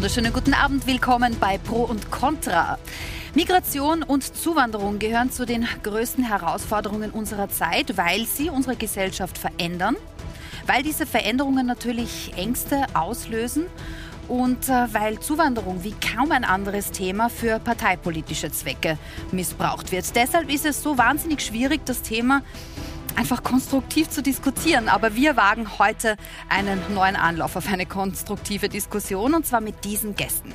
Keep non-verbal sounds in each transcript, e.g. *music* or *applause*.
wunderschönen guten Abend. Willkommen bei Pro und Contra. Migration und Zuwanderung gehören zu den größten Herausforderungen unserer Zeit, weil sie unsere Gesellschaft verändern, weil diese Veränderungen natürlich Ängste auslösen und äh, weil Zuwanderung wie kaum ein anderes Thema für parteipolitische Zwecke missbraucht wird. Deshalb ist es so wahnsinnig schwierig, das Thema einfach konstruktiv zu diskutieren. Aber wir wagen heute einen neuen Anlauf auf eine konstruktive Diskussion und zwar mit diesen Gästen.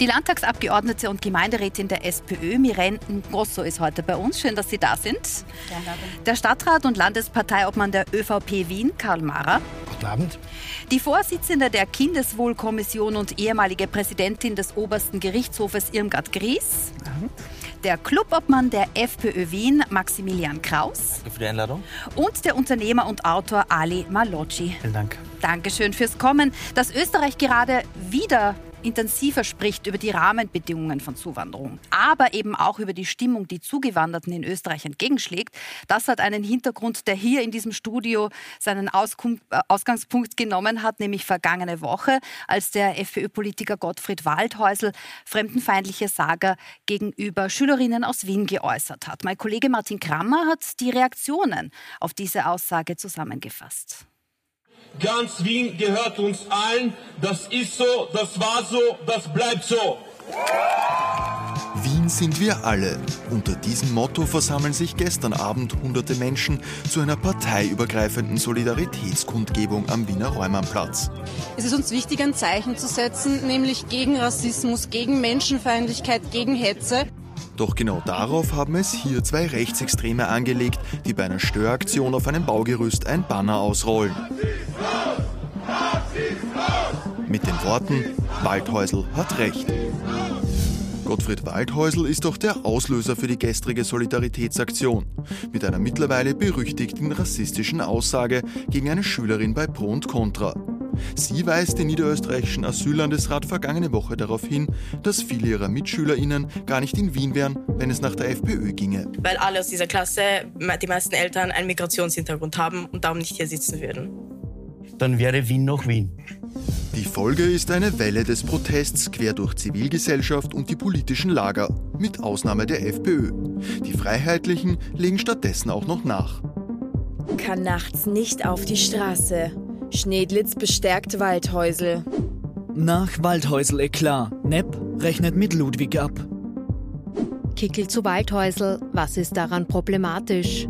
Die Landtagsabgeordnete und Gemeinderätin der SPÖ, Miren Grosso, ist heute bei uns. Schön, dass Sie da sind. Der Stadtrat und Landesparteiobmann der ÖVP Wien, Karl Mara. Guten Abend. Die Vorsitzende der Kindeswohlkommission und ehemalige Präsidentin des obersten Gerichtshofes Irmgard Gries. Der Clubobmann der FPÖ Wien, Maximilian Kraus. Danke für die Einladung. Und der Unternehmer und Autor Ali Malocci. Vielen Dank. Dankeschön fürs Kommen. Dass Österreich gerade wieder intensiver spricht über die Rahmenbedingungen von Zuwanderung, aber eben auch über die Stimmung, die Zugewanderten in Österreich entgegenschlägt. Das hat einen Hintergrund, der hier in diesem Studio seinen Auskunft, äh, Ausgangspunkt genommen hat, nämlich vergangene Woche, als der FPÖ-Politiker Gottfried Waldhäusl fremdenfeindliche Sager gegenüber Schülerinnen aus Wien geäußert hat. Mein Kollege Martin Krammer hat die Reaktionen auf diese Aussage zusammengefasst. Ganz Wien gehört uns allen. Das ist so, das war so, das bleibt so. Wien sind wir alle. Unter diesem Motto versammeln sich gestern Abend hunderte Menschen zu einer parteiübergreifenden Solidaritätskundgebung am Wiener Räumannplatz. Es ist uns wichtig, ein Zeichen zu setzen, nämlich gegen Rassismus, gegen Menschenfeindlichkeit, gegen Hetze. Doch genau darauf haben es hier zwei Rechtsextreme angelegt, die bei einer Störaktion auf einem Baugerüst ein Banner ausrollen. Mit den Worten, Waldhäusl hat recht. Gottfried Waldhäusl ist doch der Auslöser für die gestrige Solidaritätsaktion. Mit einer mittlerweile berüchtigten rassistischen Aussage gegen eine Schülerin bei Pro und Contra. Sie weist den niederösterreichischen Asyllandesrat vergangene Woche darauf hin, dass viele ihrer MitschülerInnen gar nicht in Wien wären, wenn es nach der FPÖ ginge. Weil alle aus dieser Klasse, die meisten Eltern, einen Migrationshintergrund haben und darum nicht hier sitzen würden. Dann wäre Wien noch Wien. Die Folge ist eine Welle des Protests quer durch Zivilgesellschaft und die politischen Lager, mit Ausnahme der FPÖ. Die Freiheitlichen legen stattdessen auch noch nach. Kann nachts nicht auf die Straße. Schnedlitz bestärkt Waldhäusl. Nach Waldhäusl eklar. Nepp rechnet mit Ludwig ab. Kickel zu Waldhäusl. Was ist daran problematisch?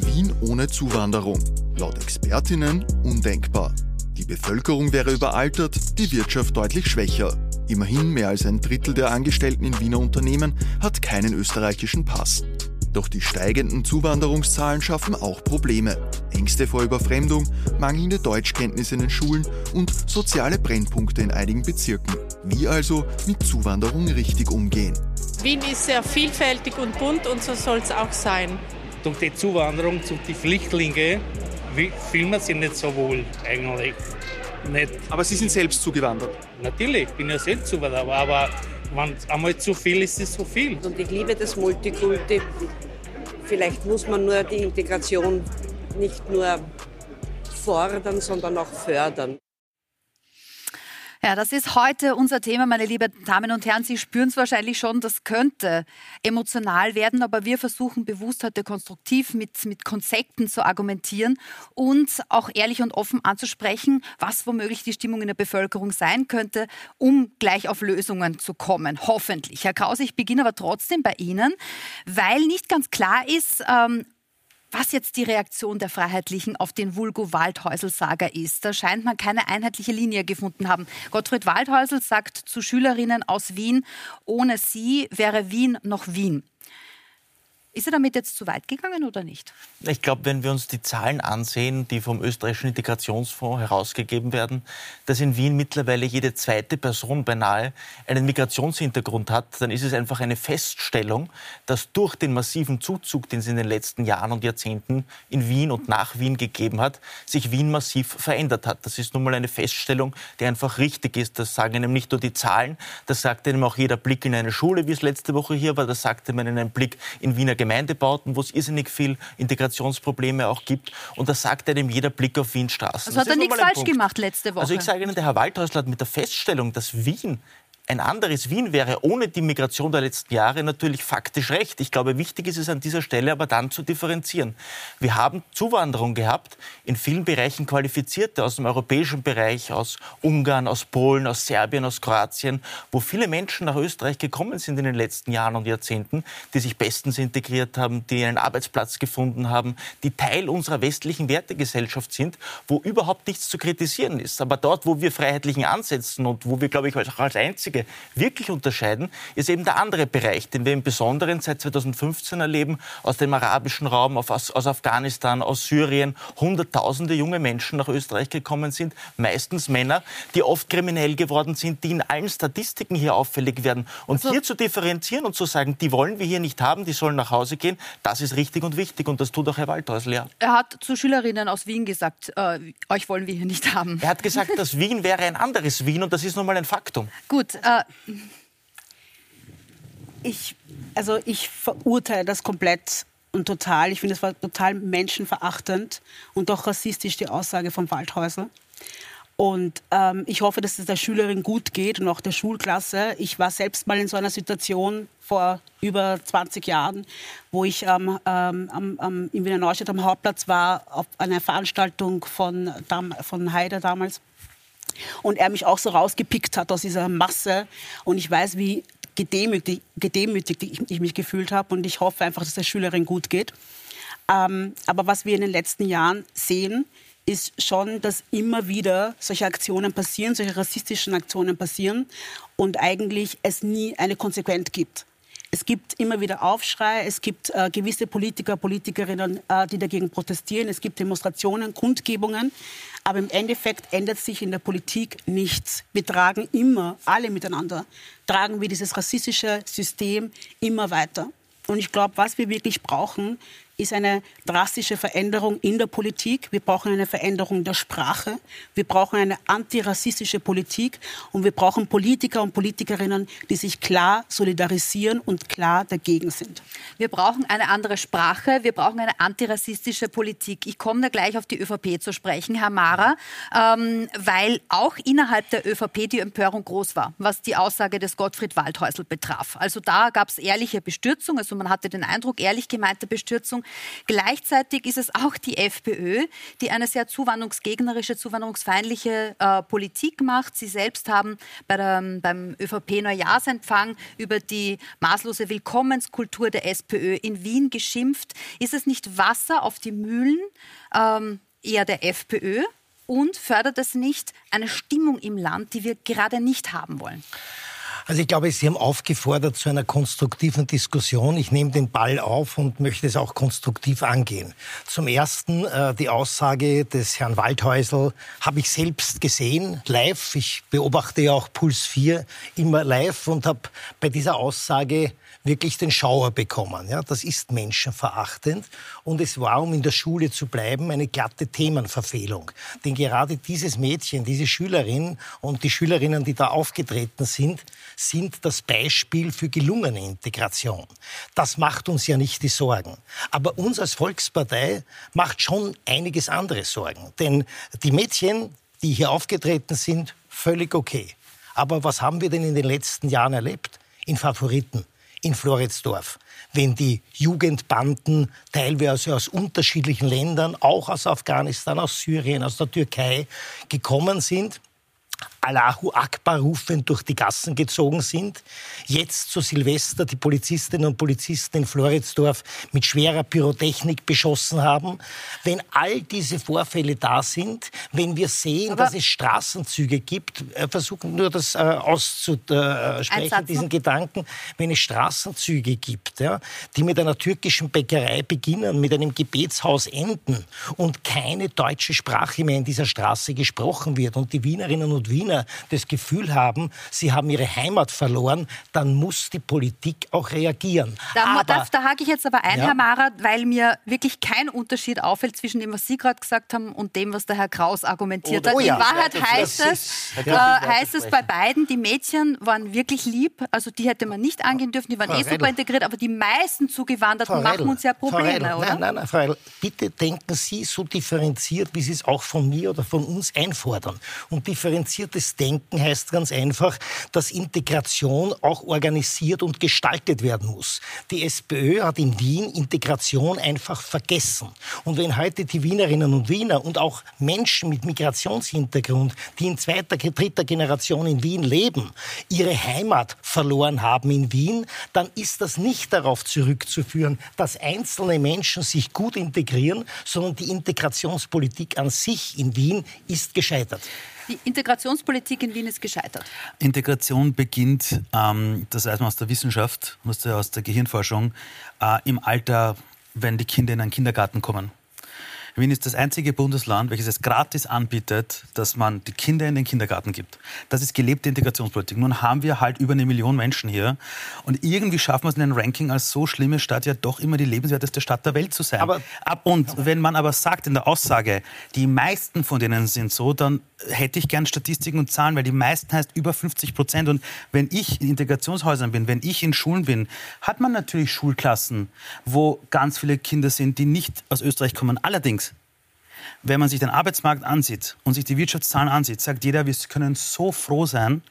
Wien ohne Zuwanderung. Laut Expertinnen undenkbar. Die Bevölkerung wäre überaltert, die Wirtschaft deutlich schwächer. Immerhin mehr als ein Drittel der Angestellten in Wiener Unternehmen hat keinen österreichischen Pass. Doch die steigenden Zuwanderungszahlen schaffen auch Probleme. Ängste vor Überfremdung, mangelnde Deutschkenntnisse in den Schulen und soziale Brennpunkte in einigen Bezirken. Wie also mit Zuwanderung richtig umgehen? Wien ist sehr vielfältig und bunt und so soll es auch sein. Durch die Zuwanderung zu die Flüchtlinge fühlen wir sich nicht so wohl eigentlich. Nicht. Aber Sie sind selbst zugewandert? Natürlich, ich bin ja selbst zugewandert, aber wenn einmal zu viel ist, ist es zu viel. Und ich liebe das Multikulti. Vielleicht muss man nur die Integration nicht nur fordern, sondern auch fördern. Ja, das ist heute unser Thema, meine lieben Damen und Herren. Sie spüren es wahrscheinlich schon, das könnte emotional werden, aber wir versuchen bewusst heute konstruktiv mit, mit Konzepten zu argumentieren und auch ehrlich und offen anzusprechen, was womöglich die Stimmung in der Bevölkerung sein könnte, um gleich auf Lösungen zu kommen. Hoffentlich. Herr Krause, ich beginne aber trotzdem bei Ihnen, weil nicht ganz klar ist, ähm, was jetzt die Reaktion der Freiheitlichen auf den Vulgo-Waldhäusl-Saga ist. Da scheint man keine einheitliche Linie gefunden haben. Gottfried Waldhäusl sagt zu Schülerinnen aus Wien, ohne sie wäre Wien noch Wien. Ist er damit jetzt zu weit gegangen oder nicht? Ich glaube, wenn wir uns die Zahlen ansehen, die vom österreichischen Integrationsfonds herausgegeben werden, dass in Wien mittlerweile jede zweite Person beinahe einen Migrationshintergrund hat, dann ist es einfach eine Feststellung, dass durch den massiven Zuzug, den es in den letzten Jahren und Jahrzehnten in Wien und nach Wien gegeben hat, sich Wien massiv verändert hat. Das ist nun mal eine Feststellung, die einfach richtig ist. Das sagen einem nicht nur die Zahlen, das sagt einem auch jeder Blick in eine Schule, wie es letzte Woche hier war, das sagt einem ein Blick in Wiener Gemeinden Gemeindebauten, wo es irrsinnig viel Integrationsprobleme auch gibt. Und das sagt einem jeder Blick auf Wien Straßen. Also hat er nichts falsch Punkt. gemacht letzte Woche. Also ich sage Ihnen, der Herr Waldhäusler hat mit der Feststellung, dass Wien ein anderes Wien wäre ohne die Migration der letzten Jahre natürlich faktisch recht. Ich glaube, wichtig ist es an dieser Stelle aber dann zu differenzieren. Wir haben Zuwanderung gehabt, in vielen Bereichen qualifizierte aus dem europäischen Bereich, aus Ungarn, aus Polen, aus Serbien, aus Kroatien, wo viele Menschen nach Österreich gekommen sind in den letzten Jahren und Jahrzehnten, die sich bestens integriert haben, die einen Arbeitsplatz gefunden haben, die Teil unserer westlichen Wertegesellschaft sind, wo überhaupt nichts zu kritisieren ist. Aber dort, wo wir freiheitlichen ansetzen und wo wir, glaube ich, auch als einzige Frage wirklich unterscheiden, ist eben der andere Bereich, den wir im Besonderen seit 2015 erleben, aus dem arabischen Raum, aus, aus Afghanistan, aus Syrien, Hunderttausende junge Menschen nach Österreich gekommen sind, meistens Männer, die oft kriminell geworden sind, die in allen Statistiken hier auffällig werden. Und also, hier zu differenzieren und zu sagen, die wollen wir hier nicht haben, die sollen nach Hause gehen, das ist richtig und wichtig und das tut auch Herr Waldhäusl, ja. Er hat zu Schülerinnen aus Wien gesagt, äh, euch wollen wir hier nicht haben. Er hat gesagt, *laughs* dass Wien wäre ein anderes Wien und das ist nun mal ein Faktum. Gut, äh, ich, also ich verurteile das komplett und total. Ich finde, es war total menschenverachtend und auch rassistisch, die Aussage von Waldhäusl. Und ähm, ich hoffe, dass es der Schülerin gut geht und auch der Schulklasse. Ich war selbst mal in so einer Situation vor über 20 Jahren, wo ich ähm, ähm, am, in Wiener Neustadt am Hauptplatz war, auf einer Veranstaltung von, von Haider damals und er mich auch so rausgepickt hat aus dieser Masse. Und ich weiß, wie gedemütigt, gedemütigt ich, ich mich gefühlt habe. Und ich hoffe einfach, dass der Schülerin gut geht. Ähm, aber was wir in den letzten Jahren sehen, ist schon, dass immer wieder solche Aktionen passieren, solche rassistischen Aktionen passieren und eigentlich es nie eine Konsequenz gibt. Es gibt immer wieder Aufschrei, es gibt äh, gewisse Politiker, Politikerinnen, äh, die dagegen protestieren, es gibt Demonstrationen, Kundgebungen, aber im Endeffekt ändert sich in der Politik nichts. Wir tragen immer, alle miteinander, tragen wir dieses rassistische System immer weiter. Und ich glaube, was wir wirklich brauchen, ist eine drastische Veränderung in der Politik. Wir brauchen eine Veränderung der Sprache. Wir brauchen eine antirassistische Politik. Und wir brauchen Politiker und Politikerinnen, die sich klar solidarisieren und klar dagegen sind. Wir brauchen eine andere Sprache. Wir brauchen eine antirassistische Politik. Ich komme da gleich auf die ÖVP zu sprechen, Herr Mara, ähm, weil auch innerhalb der ÖVP die Empörung groß war, was die Aussage des Gottfried Waldhäusl betraf. Also da gab es ehrliche Bestürzung. Also man hatte den Eindruck, ehrlich gemeinte Bestürzung. Gleichzeitig ist es auch die FPÖ, die eine sehr zuwanderungsgegnerische, zuwanderungsfeindliche äh, Politik macht. Sie selbst haben bei der, beim ÖVP-Neujahrsempfang über die maßlose Willkommenskultur der SPÖ in Wien geschimpft. Ist es nicht Wasser auf die Mühlen ähm, eher der FPÖ? Und fördert es nicht eine Stimmung im Land, die wir gerade nicht haben wollen? Also ich glaube, Sie haben aufgefordert zu einer konstruktiven Diskussion. Ich nehme den Ball auf und möchte es auch konstruktiv angehen. Zum Ersten äh, die Aussage des Herrn Waldhäusl habe ich selbst gesehen, live. Ich beobachte ja auch Puls 4 immer live und habe bei dieser Aussage wirklich den Schauer bekommen. Ja, das ist menschenverachtend und es war, um in der Schule zu bleiben, eine glatte Themenverfehlung. Denn gerade dieses Mädchen, diese Schülerin und die Schülerinnen, die da aufgetreten sind, sind das Beispiel für gelungene Integration. Das macht uns ja nicht die Sorgen. Aber uns als Volkspartei macht schon einiges andere Sorgen. Denn die Mädchen, die hier aufgetreten sind, völlig okay. Aber was haben wir denn in den letzten Jahren erlebt? In Favoriten in Floridsdorf. Wenn die Jugendbanden teilweise aus unterschiedlichen Ländern, auch aus Afghanistan, aus Syrien, aus der Türkei gekommen sind, Allahu Akbar rufend durch die Gassen gezogen sind. Jetzt zu Silvester die Polizistinnen und Polizisten in Floridsdorf mit schwerer Pyrotechnik beschossen haben. Wenn all diese Vorfälle da sind, wenn wir sehen, Aber dass es Straßenzüge gibt, äh, versuchen nur das äh, auszusprechen, diesen Gedanken, wenn es Straßenzüge gibt, ja, die mit einer türkischen Bäckerei beginnen, mit einem Gebetshaus enden und keine deutsche Sprache mehr in dieser Straße gesprochen wird und die Wienerinnen und Wiener Wiener das Gefühl haben, sie haben ihre Heimat verloren, dann muss die Politik auch reagieren. Da, aber, da, da hake ich jetzt aber ein, Ja. Herr Mara, weil mir wirklich kein Unterschied auffällt zwischen dem, was Sie gerade gesagt haben und dem, was der Herr Kraus argumentiert Oh, hat. oh ja. In Wahrheit Das heißt ist- es, das äh, heißt es bei beiden, die Mädchen waren wirklich lieb, also die hätte man nicht angehen dürfen, die waren Frau eh super integriert, aber die meisten Zugewanderten Frau machen uns ja Probleme, Reidl, oder? Nein, nein, nein, Frau Reidl, bitte denken Sie so differenziert, wie Sie es auch von mir oder von uns einfordern. Und differenziertes Denken heißt ganz einfach, dass Integration auch organisiert und gestaltet werden muss. Die SPÖ hat in Wien Integration einfach vergessen. Und wenn heute die Wienerinnen und Wiener und auch Menschen mit Migrationshintergrund, die in zweiter, dritter Generation in Wien leben, ihre Heimat verloren haben in Wien, dann ist das nicht darauf zurückzuführen, dass einzelne Menschen sich gut integrieren, sondern die Integrationspolitik an sich in Wien ist gescheitert. Die Integrationspolitik in Wien ist gescheitert. Integration beginnt, ähm, das weiß man aus der Wissenschaft, aus der, Gehirnforschung, äh, im Alter, wenn die Kinder in einen Kindergarten kommen. Wien ist das einzige Bundesland, welches es gratis anbietet, dass man die Kinder in den Kindergarten gibt. Das ist gelebte Integrationspolitik. Nun haben wir halt über eine Million Menschen hier und irgendwie schaffen wir es in einem Ranking als so schlimme Stadt ja doch immer die lebenswerteste Stadt der Welt zu sein. Aber- Ab und wenn man aber sagt in der Aussage, die meisten von denen sind so, dann hätte ich gern Statistiken und Zahlen, weil die meisten heißt über 50 Prozent. Und wenn ich in Integrationshäusern bin, wenn ich in Schulen bin, hat man natürlich Schulklassen, wo ganz viele Kinder sind, die nicht aus Österreich kommen. Allerdings, wenn man sich den Arbeitsmarkt ansieht und sich die Wirtschaftszahlen ansieht, sagt jeder, wir können so froh sein,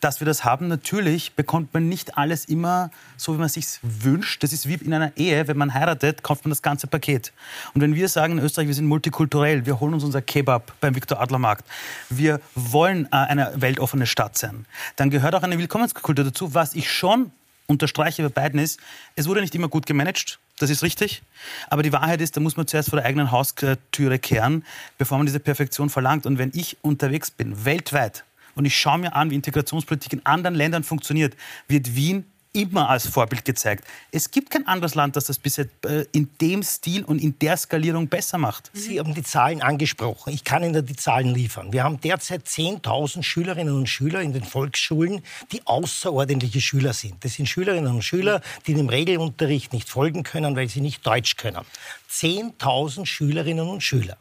dass wir das haben. Natürlich bekommt man nicht alles immer so, wie man sich wünscht. Das ist wie in einer Ehe. Wenn man heiratet, kauft man das ganze Paket. Und wenn wir sagen in Österreich, wir sind multikulturell, wir holen uns unser Kebab beim Viktor Adler Markt, wir wollen äh, eine weltoffene Stadt sein, dann gehört auch eine Willkommenskultur dazu. Was ich schon unterstreiche bei beiden ist, es wurde nicht immer gut gemanagt. Das ist richtig. Aber die Wahrheit ist, da muss man zuerst vor der eigenen Haustüre kehren, bevor man diese Perfektion verlangt. Und wenn ich unterwegs bin, weltweit, und ich schaue mir an, wie Integrationspolitik in anderen Ländern funktioniert, wird Wien immer als Vorbild gezeigt. Es gibt kein anderes Land, das das bisher äh, in dem Stil und in der Skalierung besser macht. Sie haben die Zahlen angesprochen. Ich kann Ihnen die Zahlen liefern. Wir haben derzeit 10.000 Schülerinnen und Schüler in den Volksschulen, die außerordentliche Schüler sind. Das sind Schülerinnen und Schüler, die dem Regelunterricht nicht folgen können, weil sie nicht Deutsch können. 10.000 Schülerinnen und Schüler.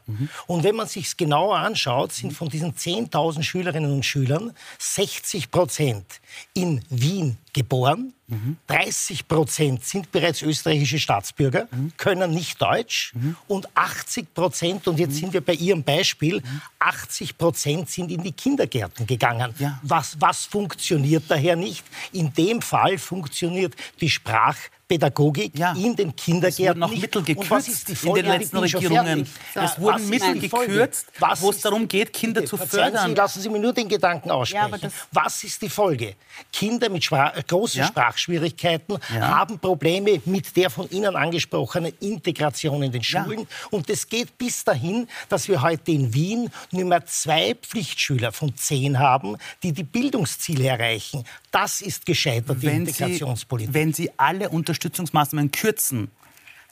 Und wenn man sich genauer anschaut, sind von diesen 10.000 Schülerinnen und Schülern 60 Prozent in Wien geboren, 30 Prozent sind bereits österreichische Staatsbürger, können nicht Deutsch und 80 Prozent, und jetzt sind wir bei Ihrem Beispiel, 80 Prozent sind in die Kindergärten gegangen. Was, was funktioniert daher nicht? In dem Fall funktioniert die Sprachpädagogik in den Kindergärten wurden auch. Mittel gekürzt in den letzten Regierungen. Es wurden Mittel gekürzt, wo es darum geht, Kinder Bitte, zu fördern. Sie, lassen Sie mir nur den Gedanken aussprechen. Was ist die Folge? Kinder mit Sprach, äh, großen Ja. Sprachschwierigkeiten Ja. haben Probleme mit der von Ihnen angesprochenen Integration in den Schulen. Und es geht bis dahin, dass wir heute in Wien nur mehr zwei Pflichtschüler von zehn haben, die die Bildungsziele erreichen. Das ist gescheitert, die wenn Sie, Integrationspolitik. wenn Sie alle Unterstützungsmaßnahmen kürzen,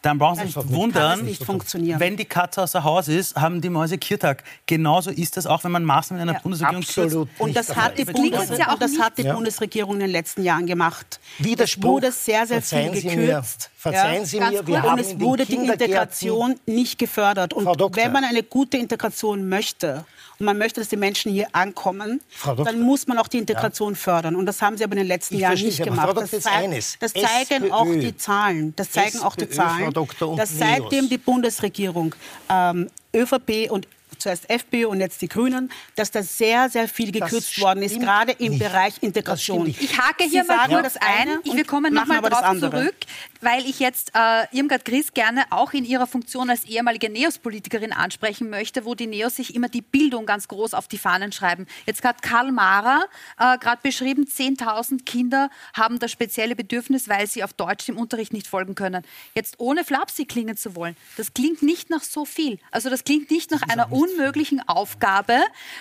dann brauchen Sie sich nicht wundern, Kann es nicht funktionieren. wenn die Katze außer Haus ist, haben die Mäuse Kirtag. Genauso ist das auch, wenn man Maßnahmen in einer Bundesregierung absolut kürzt. Und das hat die, Bundes ja auch und das hat die Ja. Bundesregierung in den letzten Jahren gemacht. Widerspruch. Es wurde sehr, sehr Verzeihen viel Sie mir. gekürzt. Verzeihen Sie mir, wir haben Und es wurde die Integration nicht gefördert. Und wenn man eine gute Integration möchte und man möchte, dass die Menschen hier ankommen, dann muss man auch die Integration fördern. Und das haben sie aber in den letzten Ich Jahren verstehe nicht gemacht. Frau Das, zeigt- eines. das zeigen SPÖ. auch die Zahlen. Das zeigen auch die Zahlen, Und dass seitdem die Bundesregierung. Ähm, ÖVP und zuerst FPÖ und jetzt die Grünen, dass da sehr, sehr viel gekürzt worden ist, gerade im nicht. Bereich Integration. Ich hake hier Sie mal kurz das eine ein. und Wir kommen nochmal drauf zurück, weil ich jetzt äh, Irmgard Gries gerne auch in ihrer Funktion als ehemalige NEOS-Politikerin ansprechen möchte, wo die NEOS sich immer die Bildung ganz groß auf die Fahnen schreiben. Jetzt hat Karl Mara äh, gerade beschrieben, 10.000 Kinder haben das spezielle Bedürfnis, weil sie auf Deutsch im Unterricht nicht folgen können. Jetzt ohne flapsig klingen zu wollen, das klingt nicht nach so viel. Also das klingt nicht nach einer unmöglichen Aufgabe,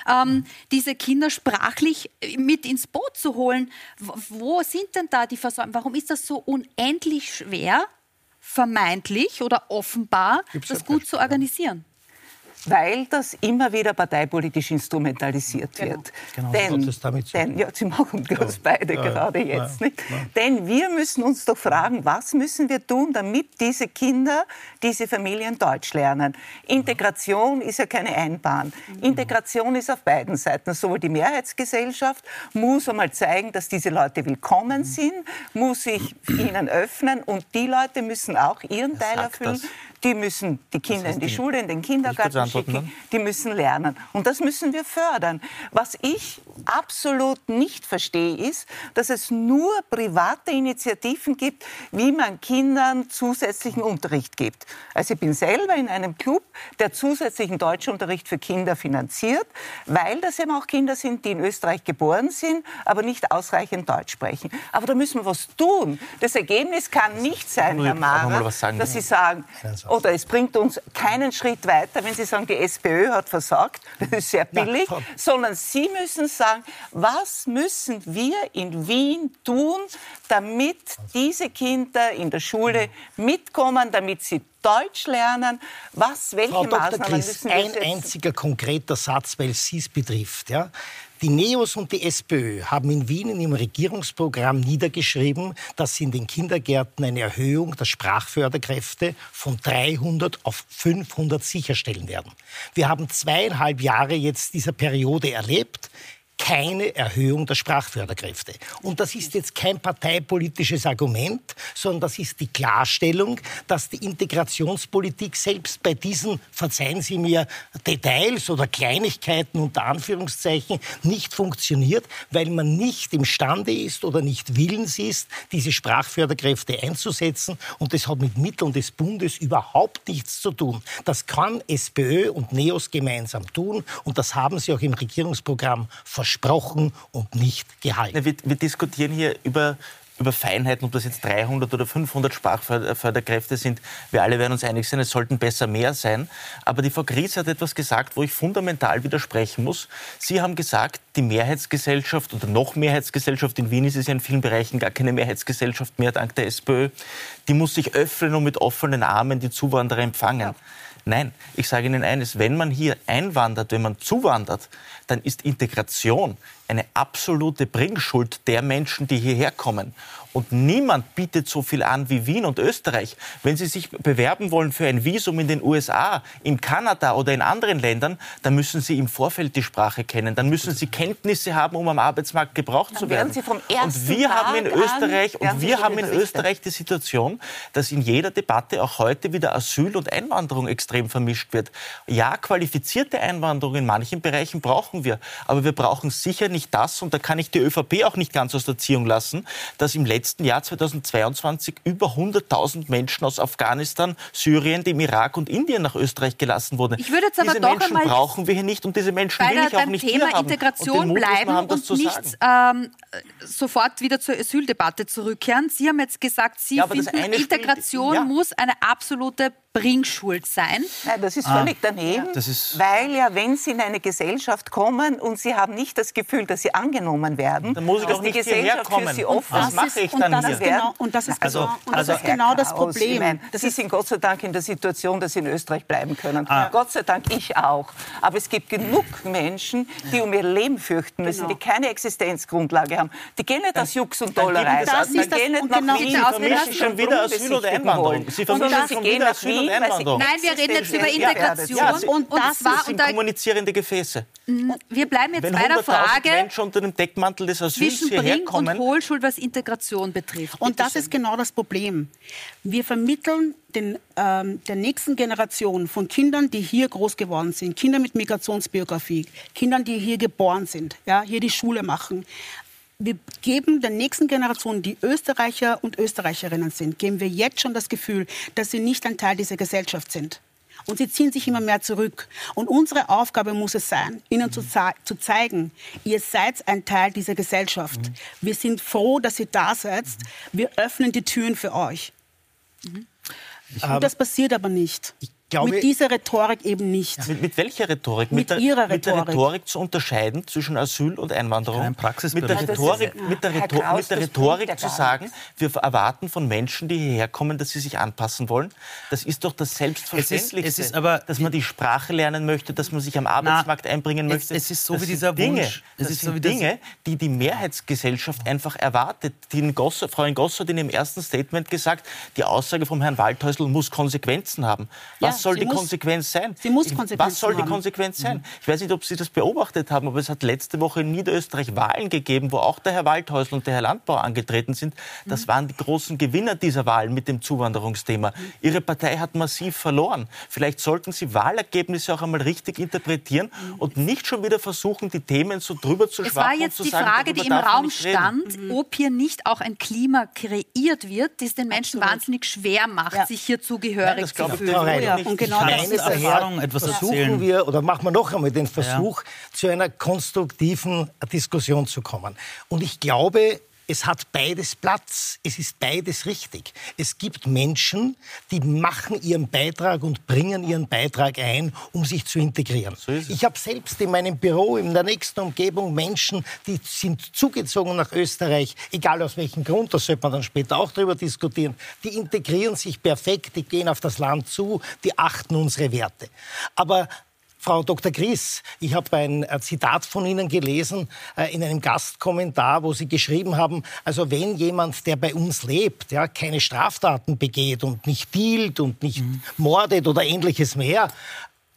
ähm, diese Kinder sprachlich mit ins Boot zu holen. Wo sind denn da die Versäumnisse? Warum ist das so unendlich schwer, vermeintlich oder offenbar, Gibt's das gut zu organisieren? Weil das immer wieder parteipolitisch instrumentalisiert Genau. wird. Genau. Denn, das damit zu denn, ja, Sie machen das beide Ja, gerade ja, jetzt. Nicht? ja. Denn wir müssen uns doch fragen, was müssen wir tun, damit diese Kinder, diese Familien Deutsch lernen? Integration ist ja keine Einbahn. Integration ist auf beiden Seiten. Sowohl die Mehrheitsgesellschaft muss einmal zeigen, dass diese Leute willkommen sind, muss sich ihnen öffnen und die Leute müssen auch ihren Teil erfüllen. das? Die müssen die Kinder in die Schule, in den Kindergarten antworten schicken, die müssen lernen. Und das müssen wir fördern. Was ich absolut nicht verstehe, ist, dass es nur private Initiativen gibt, wie man Kindern zusätzlichen Unterricht gibt. Also ich bin selber in einem Club, der zusätzlichen Deutschunterricht für Kinder finanziert, weil das eben auch Kinder sind, die in Österreich geboren sind, aber nicht ausreichend Deutsch sprechen. Aber da müssen wir was tun. Das Ergebnis kann nicht sein, Herr Mara, dass Sie sagen, oder es bringt uns keinen Schritt weiter, wenn Sie sagen, die SPÖ hat versagt, das ist sehr billig, sondern Sie müssen sagen, was müssen wir in Wien tun, damit diese Kinder in der Schule mitkommen, damit sie Deutsch lernen? Was, welche Frau Dr. Maßnahmen Chris, müssen wir ein setzen? einziger konkreter Satz, weil es Sie betrifft. Ja? Die Neos und die SPÖ haben in Wien in ihrem Regierungsprogramm niedergeschrieben, dass sie in den Kindergärten eine Erhöhung der Sprachförderkräfte von 300 auf 500 sicherstellen werden. Wir haben zweieinhalb Jahre jetzt dieser Periode erlebt keine Erhöhung der Sprachförderkräfte. Und das ist jetzt kein parteipolitisches Argument, sondern das ist die Klarstellung, dass die Integrationspolitik selbst bei diesen, verzeihen Sie mir, Details oder Kleinigkeiten unter Anführungszeichen nicht funktioniert, weil man nicht imstande ist oder nicht willens ist, diese Sprachförderkräfte einzusetzen. Und das hat mit Mitteln des Bundes überhaupt nichts zu tun. Das kann SPÖ und NEOS gemeinsam tun. Und das haben sie auch im Regierungsprogramm versprochen und nicht gehalten. Wir, wir diskutieren hier über, über Feinheiten, ob das jetzt 300 oder 500 Sprachförderkräfte sind. Wir alle werden uns einig sein, es sollten besser mehr sein. Aber die Frau Gries hat etwas gesagt, wo ich fundamental widersprechen muss. Sie haben gesagt, die Mehrheitsgesellschaft oder noch Mehrheitsgesellschaft, in Wien ist es ja in vielen Bereichen gar keine Mehrheitsgesellschaft mehr, dank der SPÖ, die muss sich öffnen und mit offenen Armen die Zuwanderer empfangen. Nein, ich sage Ihnen eines, wenn man hier einwandert, wenn man zuwandert, dann ist Integration eine absolute Bringschuld der Menschen, die hierher kommen. Und niemand bietet so viel an wie Wien und Österreich. Wenn Sie sich bewerben wollen für ein Visum in den USA, in Kanada oder in anderen Ländern, dann müssen Sie im Vorfeld die Sprache kennen. Dann müssen Sie Kenntnisse haben, um am Arbeitsmarkt gebraucht Dann zu werden. Sie vom und ersten wir haben in Tag Österreich und wir haben in. Österreich die Situation, dass in jeder Debatte auch heute wieder Asyl und Einwanderung extrem vermischt wird. Ja, qualifizierte Einwanderung in manchen Bereichen brauchen wir, aber wir brauchen sicher nicht das und da kann ich die ÖVP auch nicht ganz aus der Ziehung lassen, dass im letzten Jahr 2022 über 100.000 Menschen aus Afghanistan, Syrien, dem Irak und Indien nach Österreich gelassen wurden. Ich würde jetzt aber diese doch Menschen einmal brauchen wir hier nicht und diese Menschen will ich auch nicht Thema hier haben. Integration und Mut bleiben haben, und nicht ähm, sofort wieder zur Asyldebatte zurückkehren. Sie haben jetzt gesagt, Sie Ja, finden, Integration ja. muss eine absolute Bringschuld sein. Nein, das ist Ah. völlig daneben, Das ist- weil ja, wenn Sie in eine Gesellschaft kommen und Sie haben nicht das Gefühl, dass Sie angenommen werden, Dann muss ich dass auch die nicht Gesellschaft hierher kommen. für Sie Und offen was mache ich und dann das hier? Ist genau, und das ist also, genau- und das also ist genau das Problem. Ich meine, Das Sie ist- sind Gott sei Dank in der Situation, dass Sie in Österreich bleiben können. Ah. Gott sei Dank ich auch. Aber es gibt genug Menschen, die um ihr Leben fürchten müssen, Genau. die keine Existenzgrundlage haben. Die gehen nicht aus Jux und Dollerei. es- Das Die ist das- gehen nicht und genau um vermischen schon wieder Asyl und Einwanderung. Sie vermischen schon sie gehen wieder Asyl und Einwanderung. Nein, wir reden jetzt über Integration. Ja, gefährdet und, das zwar sind unter, kommunizierende Gefäße. wir bleiben jetzt Wenn bei der 100.000 Frage Menschen unter dem Deckmantel des Asyls zwischen Bring- und Hohlschuld, was Integration betrifft. Und das ist genau das Problem. Wir vermitteln den, ähm, der nächsten Generation von Kindern, die hier groß geworden sind, Kinder mit Migrationsbiografie, Kindern, die hier geboren sind, ja, hier die Schule machen. Wir geben der nächsten Generation, die Österreicher und Österreicherinnen sind, geben wir jetzt schon das Gefühl, dass sie nicht ein Teil dieser Gesellschaft sind. Und sie ziehen sich immer mehr zurück. Und unsere Aufgabe muss es sein, ihnen zu, zei- zu zeigen, ihr seid ein Teil dieser Gesellschaft. Wir sind froh, dass ihr da seid. Wir öffnen die Türen für euch. Und das passiert aber nicht. Glaube, mit dieser Rhetorik eben nicht. Mit, mit welcher Rhetorik? Mit der, ihrer Mit der Rhetorik. Rhetorik zu unterscheiden zwischen Asyl und Einwanderung. Kein Mit der Praxisbericht. Ja, das Rhetorik, ist- mit der, Rhetor Kraus, mit der das Rhetorik zu sagen, wir erwarten von Menschen, die hierher kommen, dass sie sich anpassen wollen. Das ist doch das Selbstverständlichste. Es ist- es ist aber- dass man die Sprache lernen möchte, dass man sich am Arbeitsmarkt einbringen es- möchte. es ist so Das wie sind dieser Dinge, Wunsch. Es Das ist sind so wie das- Dinge, die die Mehrheitsgesellschaft einfach erwartet. Die in Gosso, Frau Goss hat in ihrem ersten Statement gesagt, die Aussage vom Herrn Waldhäusl muss Konsequenzen haben. Was Ja, soll sie die muss- Konsequenz sein? sie muss Konsequenzen Was soll die haben. Konsequenz sein? Ich weiß nicht, ob Sie das beobachtet haben, aber es hat letzte Woche in Niederösterreich Wahlen gegeben, wo auch der Herr Waldhäusl und der Herr Landbau angetreten sind. Das waren die großen Gewinner dieser Wahlen mit dem Zuwanderungsthema. Ihre Partei hat massiv verloren. Vielleicht sollten Sie Wahlergebnisse auch einmal richtig interpretieren und nicht schon wieder versuchen, die Themen so drüber zu Es war schwappen und jetzt zu die sagen, Frage, die im Raum stand, ob hier nicht auch ein Klima kreiert wird, das den Menschen wahnsinnig schwer macht, Ja. sich hier zugehörig das zu glaube ich fühlen. Frau ja, Reidel, und genau das ist. Erfahrung etwas versuchen erzählen. wir, oder machen wir noch einmal den Versuch, zu einer konstruktiven Diskussion zu kommen. Und ich glaube, es hat beides Platz. Es ist beides richtig. Es gibt Menschen, die machen ihren Beitrag und bringen ihren Beitrag ein, um sich zu integrieren. ich habe selbst in meinem Büro in der nächsten Umgebung Menschen, die sind zugezogen nach Österreich, egal aus welchem Grund, da sollte man dann später auch darüber diskutieren. Die integrieren sich perfekt, die gehen auf das Land zu, die achten unsere Werte. Aber Frau Dr. Gries, ich habe ein äh, Zitat von Ihnen gelesen äh, in einem Gastkommentar, wo Sie geschrieben haben, also wenn jemand, der bei uns lebt, ja, keine Straftaten begeht und nicht dealt und nicht mordet oder ähnliches mehr,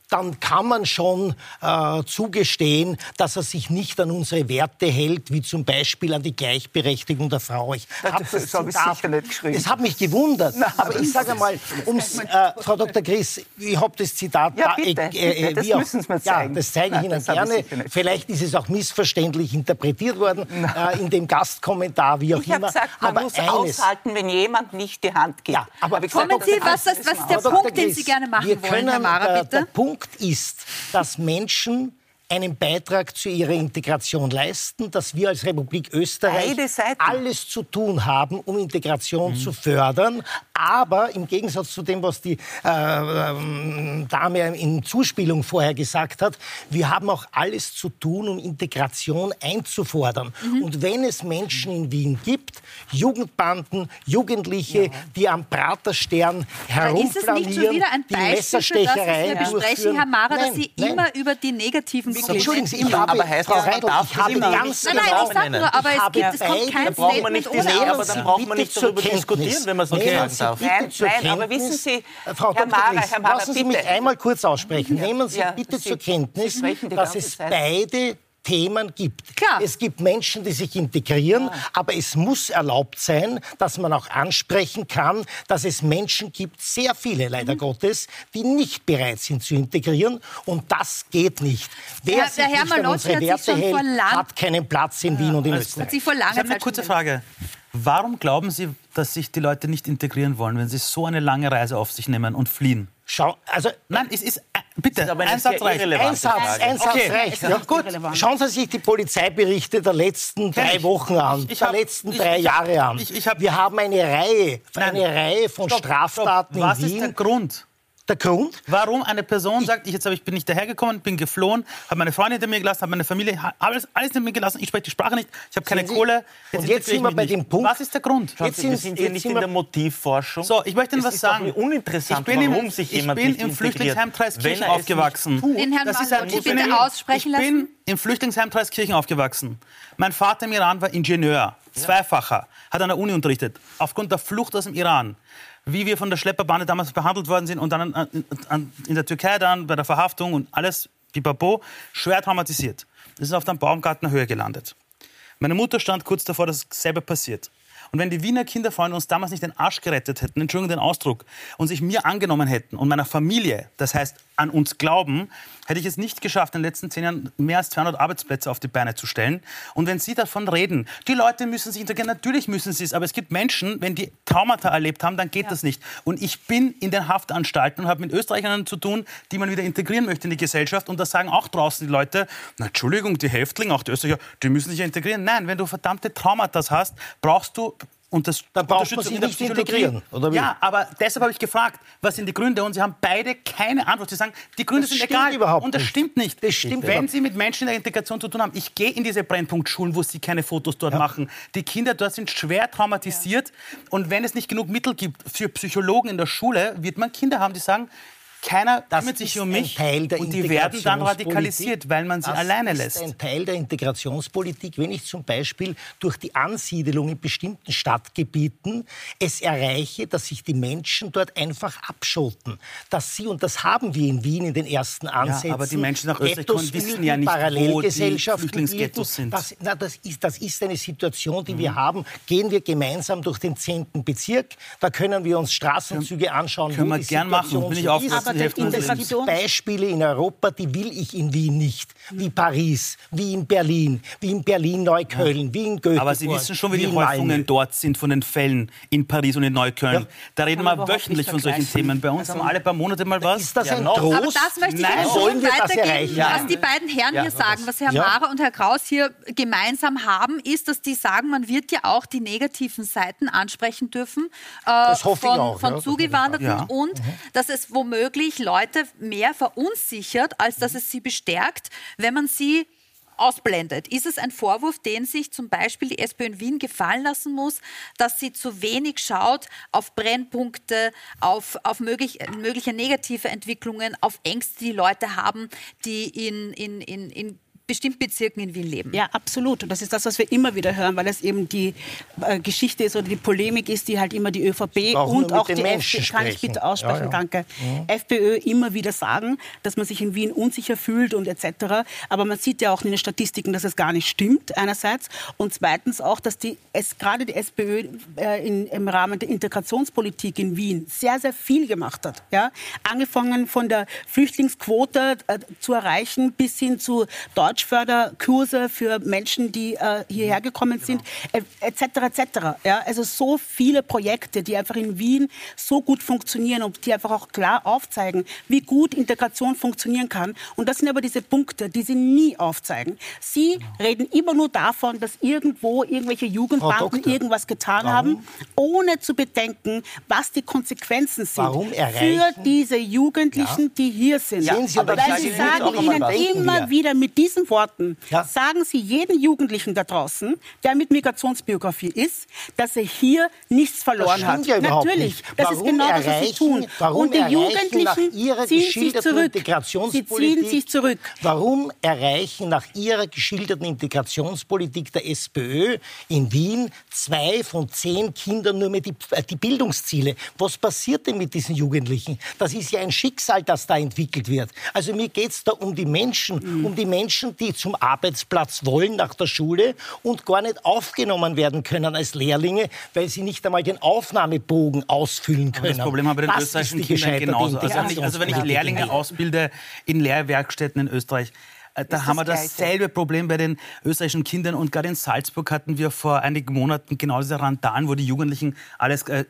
dann kann man schon äh, zugestehen, dass er sich nicht an unsere Werte hält, wie zum Beispiel an die Gleichberechtigung der Frau. Ich Das- hab das habe ich sicher nicht geschrieben. Das hat mich gewundert. Na, aber das ich sage mal, ums, äh, Frau Dr. Gries, ich habe das Zitat Ja, da. bitte, äh, bitte, das wie auch- müssen Sie mir Ja, zeigen. das zeige ich Nein, Ihnen das habe ich gerne. Vielleicht ist es auch missverständlich interpretiert worden äh, in dem Gastkommentar, wie auch Ich habe immer. gesagt, man aber muss eines, aushalten, wenn jemand nicht die Hand gibt. Ja, aber Habe ich gesagt, Kommen Sie, das was, was, was ist der. Punkt, den Sie gerne machen wollen, können, Herr Mara, der, bitte? Punkt ist, dass Menschen einen Beitrag zu ihrer Integration leisten, dass wir als Republik Österreich alles zu tun haben, um Integration zu fördern. Aber im Gegensatz zu dem, was die äh, ähm, Dame in Zuspielung vorher gesagt hat, wir haben auch alles zu tun, um Integration einzufordern. Und wenn es Menschen in Wien gibt, Jugendbanden, Jugendliche, die am Praterstern Aber ist es herumflanieren, nicht schon wieder ein die das, wir besprechen, durchführen? Herr Mara, dass Nein, Sie nein. immer über die negativen Entschuldigen Sie, ich habe, Aber heißt Frau darf ich habe ganz nicht Nein, nein, genau ich sag nur, aber ich es habe gibt, es kommt kein Da braucht man Statement nicht ohne aber dann braucht man nicht darüber diskutieren, wenn man es nicht Nehmen sagen Sie darf. Nein, zur nein, aber Kenntnis. wissen Sie, Frau Herr Dr. Mara, Gries, Herr Mara, lassen Sie mich einmal kurz aussprechen. Nehmen Sie bitte zur Kenntnis, dass es beide Themen gibt. Klar. Es gibt Menschen, die sich integrieren, aber es muss erlaubt sein, dass man auch ansprechen kann, dass es Menschen gibt, sehr viele leider Mhm. Gottes, die nicht bereit sind zu integrieren und das geht nicht. Wer Herr- sich der Herr nicht an unsere Werte hält, hat keinen Platz in Wien und in Alles Österreich. Sie vor langer Ich habe eine kurze Frage. Warum glauben Sie, dass sich die Leute nicht integrieren wollen, wenn sie so eine lange Reise auf sich nehmen und fliehen? Schau, also Nein, es ist bitte ist aber eine ein Satz reicht. Ein Satz, ein Satz Okay. reicht. Ja, gut. Schauen Sie sich die Polizeiberichte der letzten drei ich. Wochen an, Ich- ich der hab- letzten ich- drei ich Jahre an. ich- ich hab- Wir haben eine Reihe, Nein. eine Reihe von Stopp, Straftaten stopp. Was in ist der Wien. Grund? Der Grund? Warum eine Person sagt, ich, jetzt ich, bin ich dahergekommen, bin geflohen, habe meine Freundin hinter mir gelassen, habe meine Familie, alles, alles hinter mir gelassen, ich spreche die Sprache nicht, ich habe keine Sie? Kohle. Und jetzt sind ich wir bei nicht. dem Punkt- Was ist der Grund? Schauen Jetzt Sie, wir sind- sind hier jetzt nicht sind in der Motivforschung. So, ich möchte Ihnen es was ist sagen. Doch uninteressant, ich bin im, warum sich ich jemand bin nicht im Flüchtlingsheim es aufgewachsen. nicht. Den Herrn Das ist ein- ich bin bitte im- aussprechen Ich bin lassen. im Flüchtlingsheim Traiskirchen aufgewachsen. Mein Vater im Iran war Ingenieur, zweifacher, hat an der Uni unterrichtet. Aufgrund der Flucht aus dem Iran, wie wir von der Schlepperbande damals behandelt worden sind und dann an, an, in der Türkei dann bei der Verhaftung und alles, pipapo, schwer traumatisiert. Das ist auf der Baumgartner Höhe gelandet. Meine Mutter stand kurz davor, dass dasselbe passiert. Und wenn die Wiener Kinderfreunde uns damals nicht den Arsch gerettet hätten, Entschuldigung den Ausdruck, und sich mir angenommen hätten und meiner Familie, das heißt an uns glauben, hätte ich es nicht geschafft, in den letzten zehn Jahren mehr als 200 Arbeitsplätze auf die Beine zu stellen. Und wenn Sie davon reden, die Leute müssen sich integrieren, natürlich müssen sie es, aber es gibt Menschen, wenn die Traumata erlebt haben, dann geht das nicht. Und ich bin in den Haftanstalten und habe mit Österreichern zu tun, die man wieder integrieren möchte in die Gesellschaft. Und da sagen auch draußen die Leute, na Entschuldigung, die Häftlinge, auch die Österreicher, die müssen sich ja integrieren. Nein, wenn du verdammte Traumata hast, brauchst du und das Dann braucht man sich nicht integrieren, oder wie? Ja, aber deshalb habe ich gefragt, was sind die Gründe? Und Sie haben beide keine Antwort. Sie sagen, die Gründe Das sind egal. überhaupt und das nicht. stimmt nicht. Das stimmt Wenn überhaupt Sie mit Menschen in der Integration zu tun haben, ich gehe in diese Brennpunktschulen, wo Sie keine Fotos dort machen. Die Kinder dort sind schwer traumatisiert. Und wenn es nicht genug Mittel gibt für Psychologen in der Schule, wird man Kinder haben, die sagen, keiner kümmert sich ist um ein mich. Teil der und die werden dann Integrationspolitik. radikalisiert, weil man sie das alleine ist lässt. ein Teil der Integrationspolitik, wenn ich zum Beispiel durch die Ansiedelung in bestimmten Stadtgebieten es erreiche, dass sich die Menschen dort einfach abschotten. Dass sie, und das haben wir in Wien in den ersten Ansätzen, aber die Menschen nach Österreich Ghettos wissen ja nicht, wo die Parallelgesellschaften Flüchtlingsghettos bilden. sind. Das, na, das, ist, das ist eine Situation, die Mhm. wir haben. Gehen wir gemeinsam durch den 10. Bezirk, da können wir uns Straßenzüge anschauen, können wo wir die gern machen. Bin ich so es gibt Beispiele in Europa, die will ich in Wien nicht. Wie Paris, wie in Berlin, wie in Berlin-Neukölln, wie in Göteborg. Aber Sie wissen schon, wie die in Malmö. Häufungen dort sind von den Fällen in Paris und in Neukölln. Ja. Da reden wir wöchentlich von solchen. Themen. Bei uns Also- haben alle paar Monate mal was. Ist das Ja, ein noch. Trost? Aber das möchte ich Nein, Ihnen das weitergeben. erreichen? Was die beiden Herren Ja, hier sagen, was Herr Ja. Mara und Herr Kraus hier gemeinsam haben, ist, dass die sagen, man wird ja auch die negativen Seiten ansprechen dürfen äh, Das hoffe ich von, auch, von ja, das Zugewanderten und dass es womöglich Leute mehr verunsichert, als dass es sie bestärkt, wenn man sie ausblendet. Ist es ein Vorwurf, den sich zum Beispiel die SPÖ in Wien gefallen lassen muss, dass sie zu wenig schaut auf Brennpunkte, auf, auf möglich, mögliche negative Entwicklungen, auf Ängste, die Leute haben, die in, in, in, in bestimmten Bezirken in Wien leben? Ja, absolut. Und das ist das, was wir immer wieder hören, weil es eben die äh, Geschichte ist oder die Polemik ist, die halt immer die ÖVP und auch die Menschen FPÖ, kann ich bitte aussprechen, Ja, ja. danke, Mhm. FPÖ immer wieder sagen, dass man sich in Wien unsicher fühlt und etc. Aber man sieht ja auch in den Statistiken, dass es gar nicht stimmt, einerseits. Und zweitens auch, dass die, es, gerade die SPÖ äh, in, im Rahmen der Integrationspolitik in Wien sehr, sehr viel gemacht hat. Ja? Angefangen von der Flüchtlingsquote äh, zu erreichen bis hin zu Deutschförderkurse für Menschen, die äh, hierher gekommen sind, etc. etc. Ja? Also so viele Projekte, die einfach in Wien so gut funktionieren und die einfach auch klar aufzeigen, wie gut Integration funktionieren kann. Und das sind aber diese Punkte, die sie nie aufzeigen. Sie reden immer nur davon, dass irgendwo irgendwelche Jugendbanden Doktor, irgendwas getan warum? haben, ohne zu bedenken, was die Konsequenzen sind für diese Jugendlichen, Ja. die hier sind. Sie, aber Weil sie sagen ihnen immer Ja. wieder mit diesen Worten, Ja. sagen sie jedem Jugendlichen da draußen, der mit Migrationsbiografie ist, dass er hier nichts verloren stimmt hat. ja Natürlich, nicht. das ist Warum genau das, was sie erreichen- tun. Und die Jugendlichen ziehen sich zurück. Sie ziehen sich zurück. Warum erreichen nach ihrer geschilderten Integrationspolitik der SPÖ in Wien zwei von zehn Kindern nur mehr die, äh, die Bildungsziele? Was passiert denn mit diesen Jugendlichen? Das ist ja ein Schicksal, das da entwickelt wird. Also mir geht es da um die Menschen, um die Menschen, die zum Arbeitsplatz wollen nach der Schule und gar nicht aufgenommen werden können als Lehrlinge, weil sie nicht einmal den Aufnahmebogen ausfüllen Aber können. das Problem haben wir den Das österreichischen Kindern genauso. Also wenn, ich, also wenn ich. Lehrlinge ausbilde in Lehrwerkstätten in Österreich, da haben wir das dasselbe Problem bei den österreichischen Kindern. Und gerade in Salzburg hatten wir vor einigen Monaten genau diese Randalen, wo die Jugendlichen alles äh,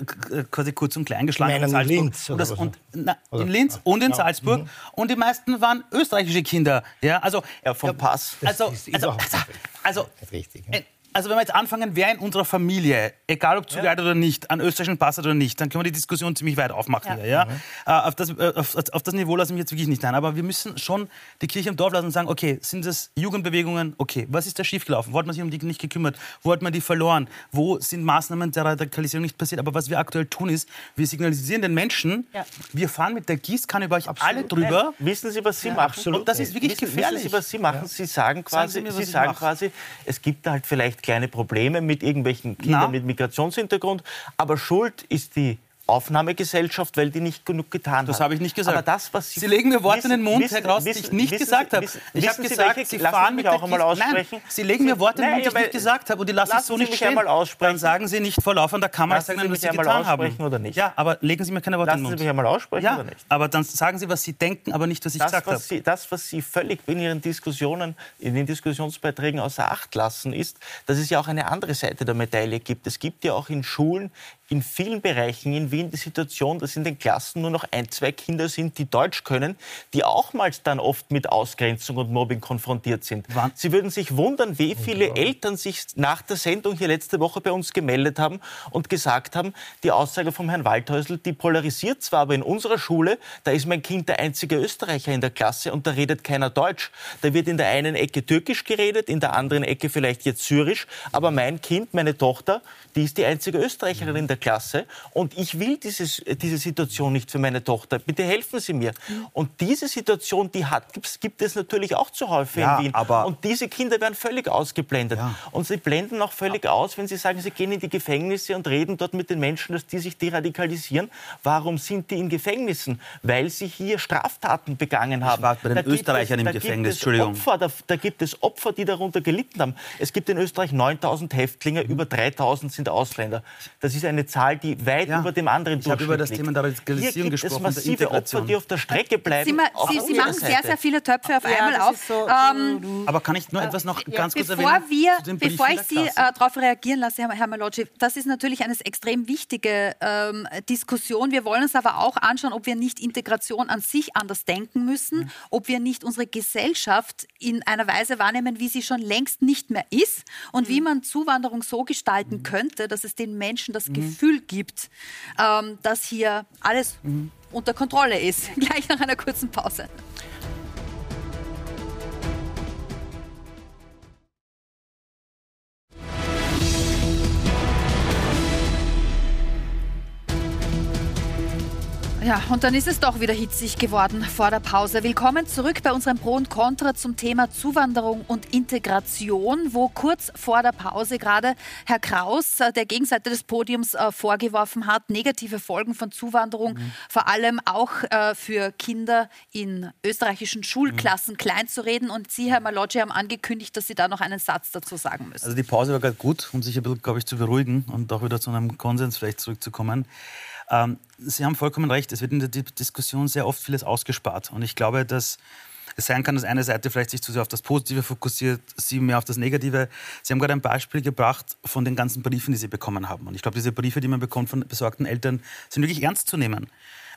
quasi kurz und klein geschlagen haben. in Salzburg. Linz und, oder das, und na, in Linz und in Ja. Salzburg. Mhm. Und die meisten waren österreichische Kinder. Ja, also, Ja, vom Pass. also, ist also, also, also richtig. äh, also wenn wir jetzt anfangen, wer in unserer Familie, egal ob zugeleitet oder nicht, an österreichischen Pass hat oder nicht, dann können wir die Diskussion ziemlich weit aufmachen. Ja. Hier, ja? Äh, auf, das, äh, auf, auf das Niveau lasse ich mich jetzt wirklich nicht ein. Aber wir müssen schon die Kirche im Dorf lassen und sagen, okay, sind das Jugendbewegungen? Okay, was ist da schiefgelaufen? Wo hat man sich um die nicht gekümmert? Wo hat man die verloren? Wo sind Maßnahmen der Radikalisierung nicht passiert? Aber was wir aktuell tun ist, wir signalisieren den Menschen, Ja. wir fahren mit der Gießkanne über euch alle drüber. Wissen Sie, was Sie machen? Und das ist wirklich wissen, gefährlich. Wissen Sie, was Sie machen? Sie sagen quasi, Sie mir, Sie sagen quasi, es gibt da halt vielleicht kleine Probleme mit irgendwelchen Kindern Na? mit Migrationshintergrund, aber schuld ist die Aufnahmegesellschaft, weil die nicht genug getan Das hat. habe ich nicht gesagt. Aber das, was Sie, Sie legen mir Worte in den Mund, wissen- Herr Kraus, die wissen- ich nicht wissen gesagt Sie- habe. wissen- Ich habe wissen Sie, gesagt, welche- Sie lassen fahren Sie mit auch einmal aussprechen. Nein, Sie legen mir Worte in den Mund, die ich nicht gesagt habe und die lasse ich lassen so Sie nicht mich stehen. einmal aussprechen. Dann sagen Sie nicht vor laufender Kamera, Lassen sagen Sie Sie, was Sie einmal getan haben. aussprechen oder nicht? Ja, aber legen Sie mir keine Worte in Lassen den Sie Mund. mich einmal aussprechen ja, oder nicht? aber dann sagen Sie, was Sie denken, aber nicht, was ich das, gesagt habe. Sie, das, was Sie völlig in Ihren Diskussionen, in den Diskussionsbeiträgen außer Acht lassen, ist, dass es ja auch eine andere Seite der Medaille gibt. Es gibt ja auch in Schulen in vielen Bereichen in Wien die Situation, dass in den Klassen nur noch ein, zwei Kinder sind, die Deutsch können, die auch mal dann oft mit Ausgrenzung und Mobbing konfrontiert sind. Wann? Sie würden sich wundern, wie viele Eltern sich nach der Sendung hier letzte Woche bei uns gemeldet haben und gesagt haben, die Aussage vom Herrn Waldhäusl, die polarisiert zwar, aber in unserer Schule, da ist mein Kind der einzige Österreicher in der Klasse und da redet keiner Deutsch. Da wird in der einen Ecke Türkisch geredet, in der anderen Ecke vielleicht jetzt Syrisch, aber mein Kind, meine Tochter, die ist die einzige Österreicherin in der Klasse und ich will dieses, diese Situation nicht für meine Tochter. Bitte helfen Sie mir. Und diese Situation, die hat, gibt's- gibt es natürlich auch zu häufig Ja, in Wien. aber- und diese Kinder werden völlig ausgeblendet. Und sie blenden auch völlig aus, wenn sie sagen, sie gehen in die Gefängnisse und reden dort mit den Menschen, dass die sich deradikalisieren. Warum sind die in Gefängnissen? Weil sie hier Straftaten begangen haben. war bei den Da gibt Österreichern im da Gefängnis, es Entschuldigung. Opfer, da, da gibt es Opfer, die darunter gelitten haben. Es gibt in Österreich 9000 Häftlinge, Mhm. über 3000 sind Ausländer. Das ist eine Zahl, die weit über dem anderen Ich habe über das Durchschnitt Thema der. Radikalisierung gesprochen, es der massive Opfer, die auf der Strecke bleiben. Sie, auch Sie, auf Sie machen sehr, Seite. sehr viele Töpfe auf Ja, einmal auf. so- ähm, Aber kann ich nur etwas noch ganz kurz bevor erwähnen? wir, bevor ich Sie äh, darauf reagieren lasse, Herr, Herr Malocci, das ist natürlich eine extrem wichtige ähm, Diskussion. Wir wollen uns aber auch anschauen, ob wir nicht Integration an sich anders denken müssen, Mhm. ob wir nicht unsere Gesellschaft in einer Weise wahrnehmen, wie sie schon längst nicht mehr ist und Mhm. wie man Zuwanderung so gestalten könnte, dass es den Menschen das Gefühl gibt, ähm, dass hier alles Mhm. unter Kontrolle ist. *laughs* Gleich nach einer kurzen Pause. Ja, und dann ist es doch wieder hitzig geworden vor der Pause. Willkommen zurück bei unserem Pro und Contra zum Thema Zuwanderung und Integration, wo kurz vor der Pause gerade Herr Kraus äh, der Gegenseite des Podiums äh, vorgeworfen hat, negative Folgen von Zuwanderung, vor allem auch äh, für Kinder in österreichischen Schulklassen klein zu reden. Und Sie, Herr Malocci, haben angekündigt, dass Sie da noch einen Satz dazu sagen müssen. Also die Pause war gerade gut, um sich ein bisschen, glaube ich, zu beruhigen und auch wieder zu einem Konsens vielleicht zurückzukommen. Ähm, Sie haben vollkommen recht, es wird in der Di- Diskussion sehr oft vieles ausgespart. Und ich glaube, dass es sein kann, dass eine Seite vielleicht sich zu sehr auf das Positive fokussiert, Sie mehr auf das Negative. Sie haben gerade ein Beispiel gebracht von den ganzen Briefen, die Sie bekommen haben. Und ich glaube, diese Briefe, die man bekommt von besorgten Eltern, sind wirklich ernst zu nehmen.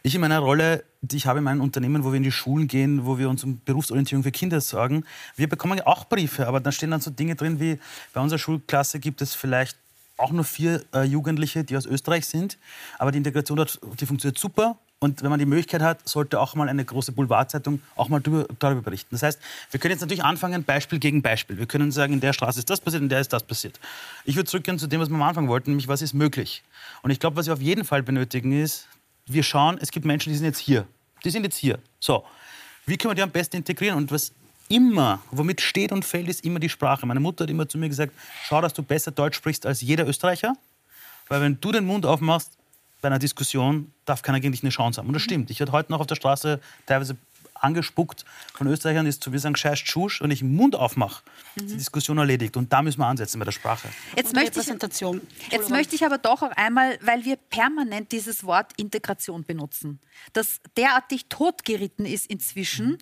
Ich in meiner Rolle, die ich habe in meinem Unternehmen, wo wir in die Schulen gehen, wo wir uns um Berufsorientierung für Kinder sorgen, wir bekommen auch Briefe, aber da stehen dann so Dinge drin wie, bei unserer Schulklasse gibt es vielleicht auch nur vier äh, Jugendliche, die aus Österreich sind, aber die Integration dort, die funktioniert super. Und wenn man die Möglichkeit hat, sollte auch mal eine große Boulevardzeitung auch mal darüber, darüber berichten. Das heißt, wir können jetzt natürlich anfangen, Beispiel gegen Beispiel. Wir können sagen, in der Straße ist das passiert, in der ist das passiert. Ich würde zurückgehen zu dem, was wir am Anfang wollten, nämlich was ist möglich. Und ich glaube, was wir auf jeden Fall benötigen ist, wir schauen, es gibt Menschen, die sind jetzt hier. Die sind jetzt hier. So, wie können wir die am besten integrieren? Und was immer, womit steht und fällt, ist immer die Sprache. Meine Mutter hat immer zu mir gesagt, schau, dass du besser Deutsch sprichst als jeder Österreicher. Weil wenn du den Mund aufmachst bei einer Diskussion, darf keiner gegen dich eine Chance haben. Und das stimmt. Ich werde heute noch auf der Straße teilweise angespuckt von Österreichern, die zu mir sagen, scheiß Tschusch, wenn ich den Mund aufmache, ist die Diskussion erledigt. Und da müssen wir ansetzen bei der Sprache. Jetzt möchte, ich, jetzt möchte ich aber doch auch einmal, weil wir permanent dieses Wort Integration benutzen, das derartig totgeritten ist inzwischen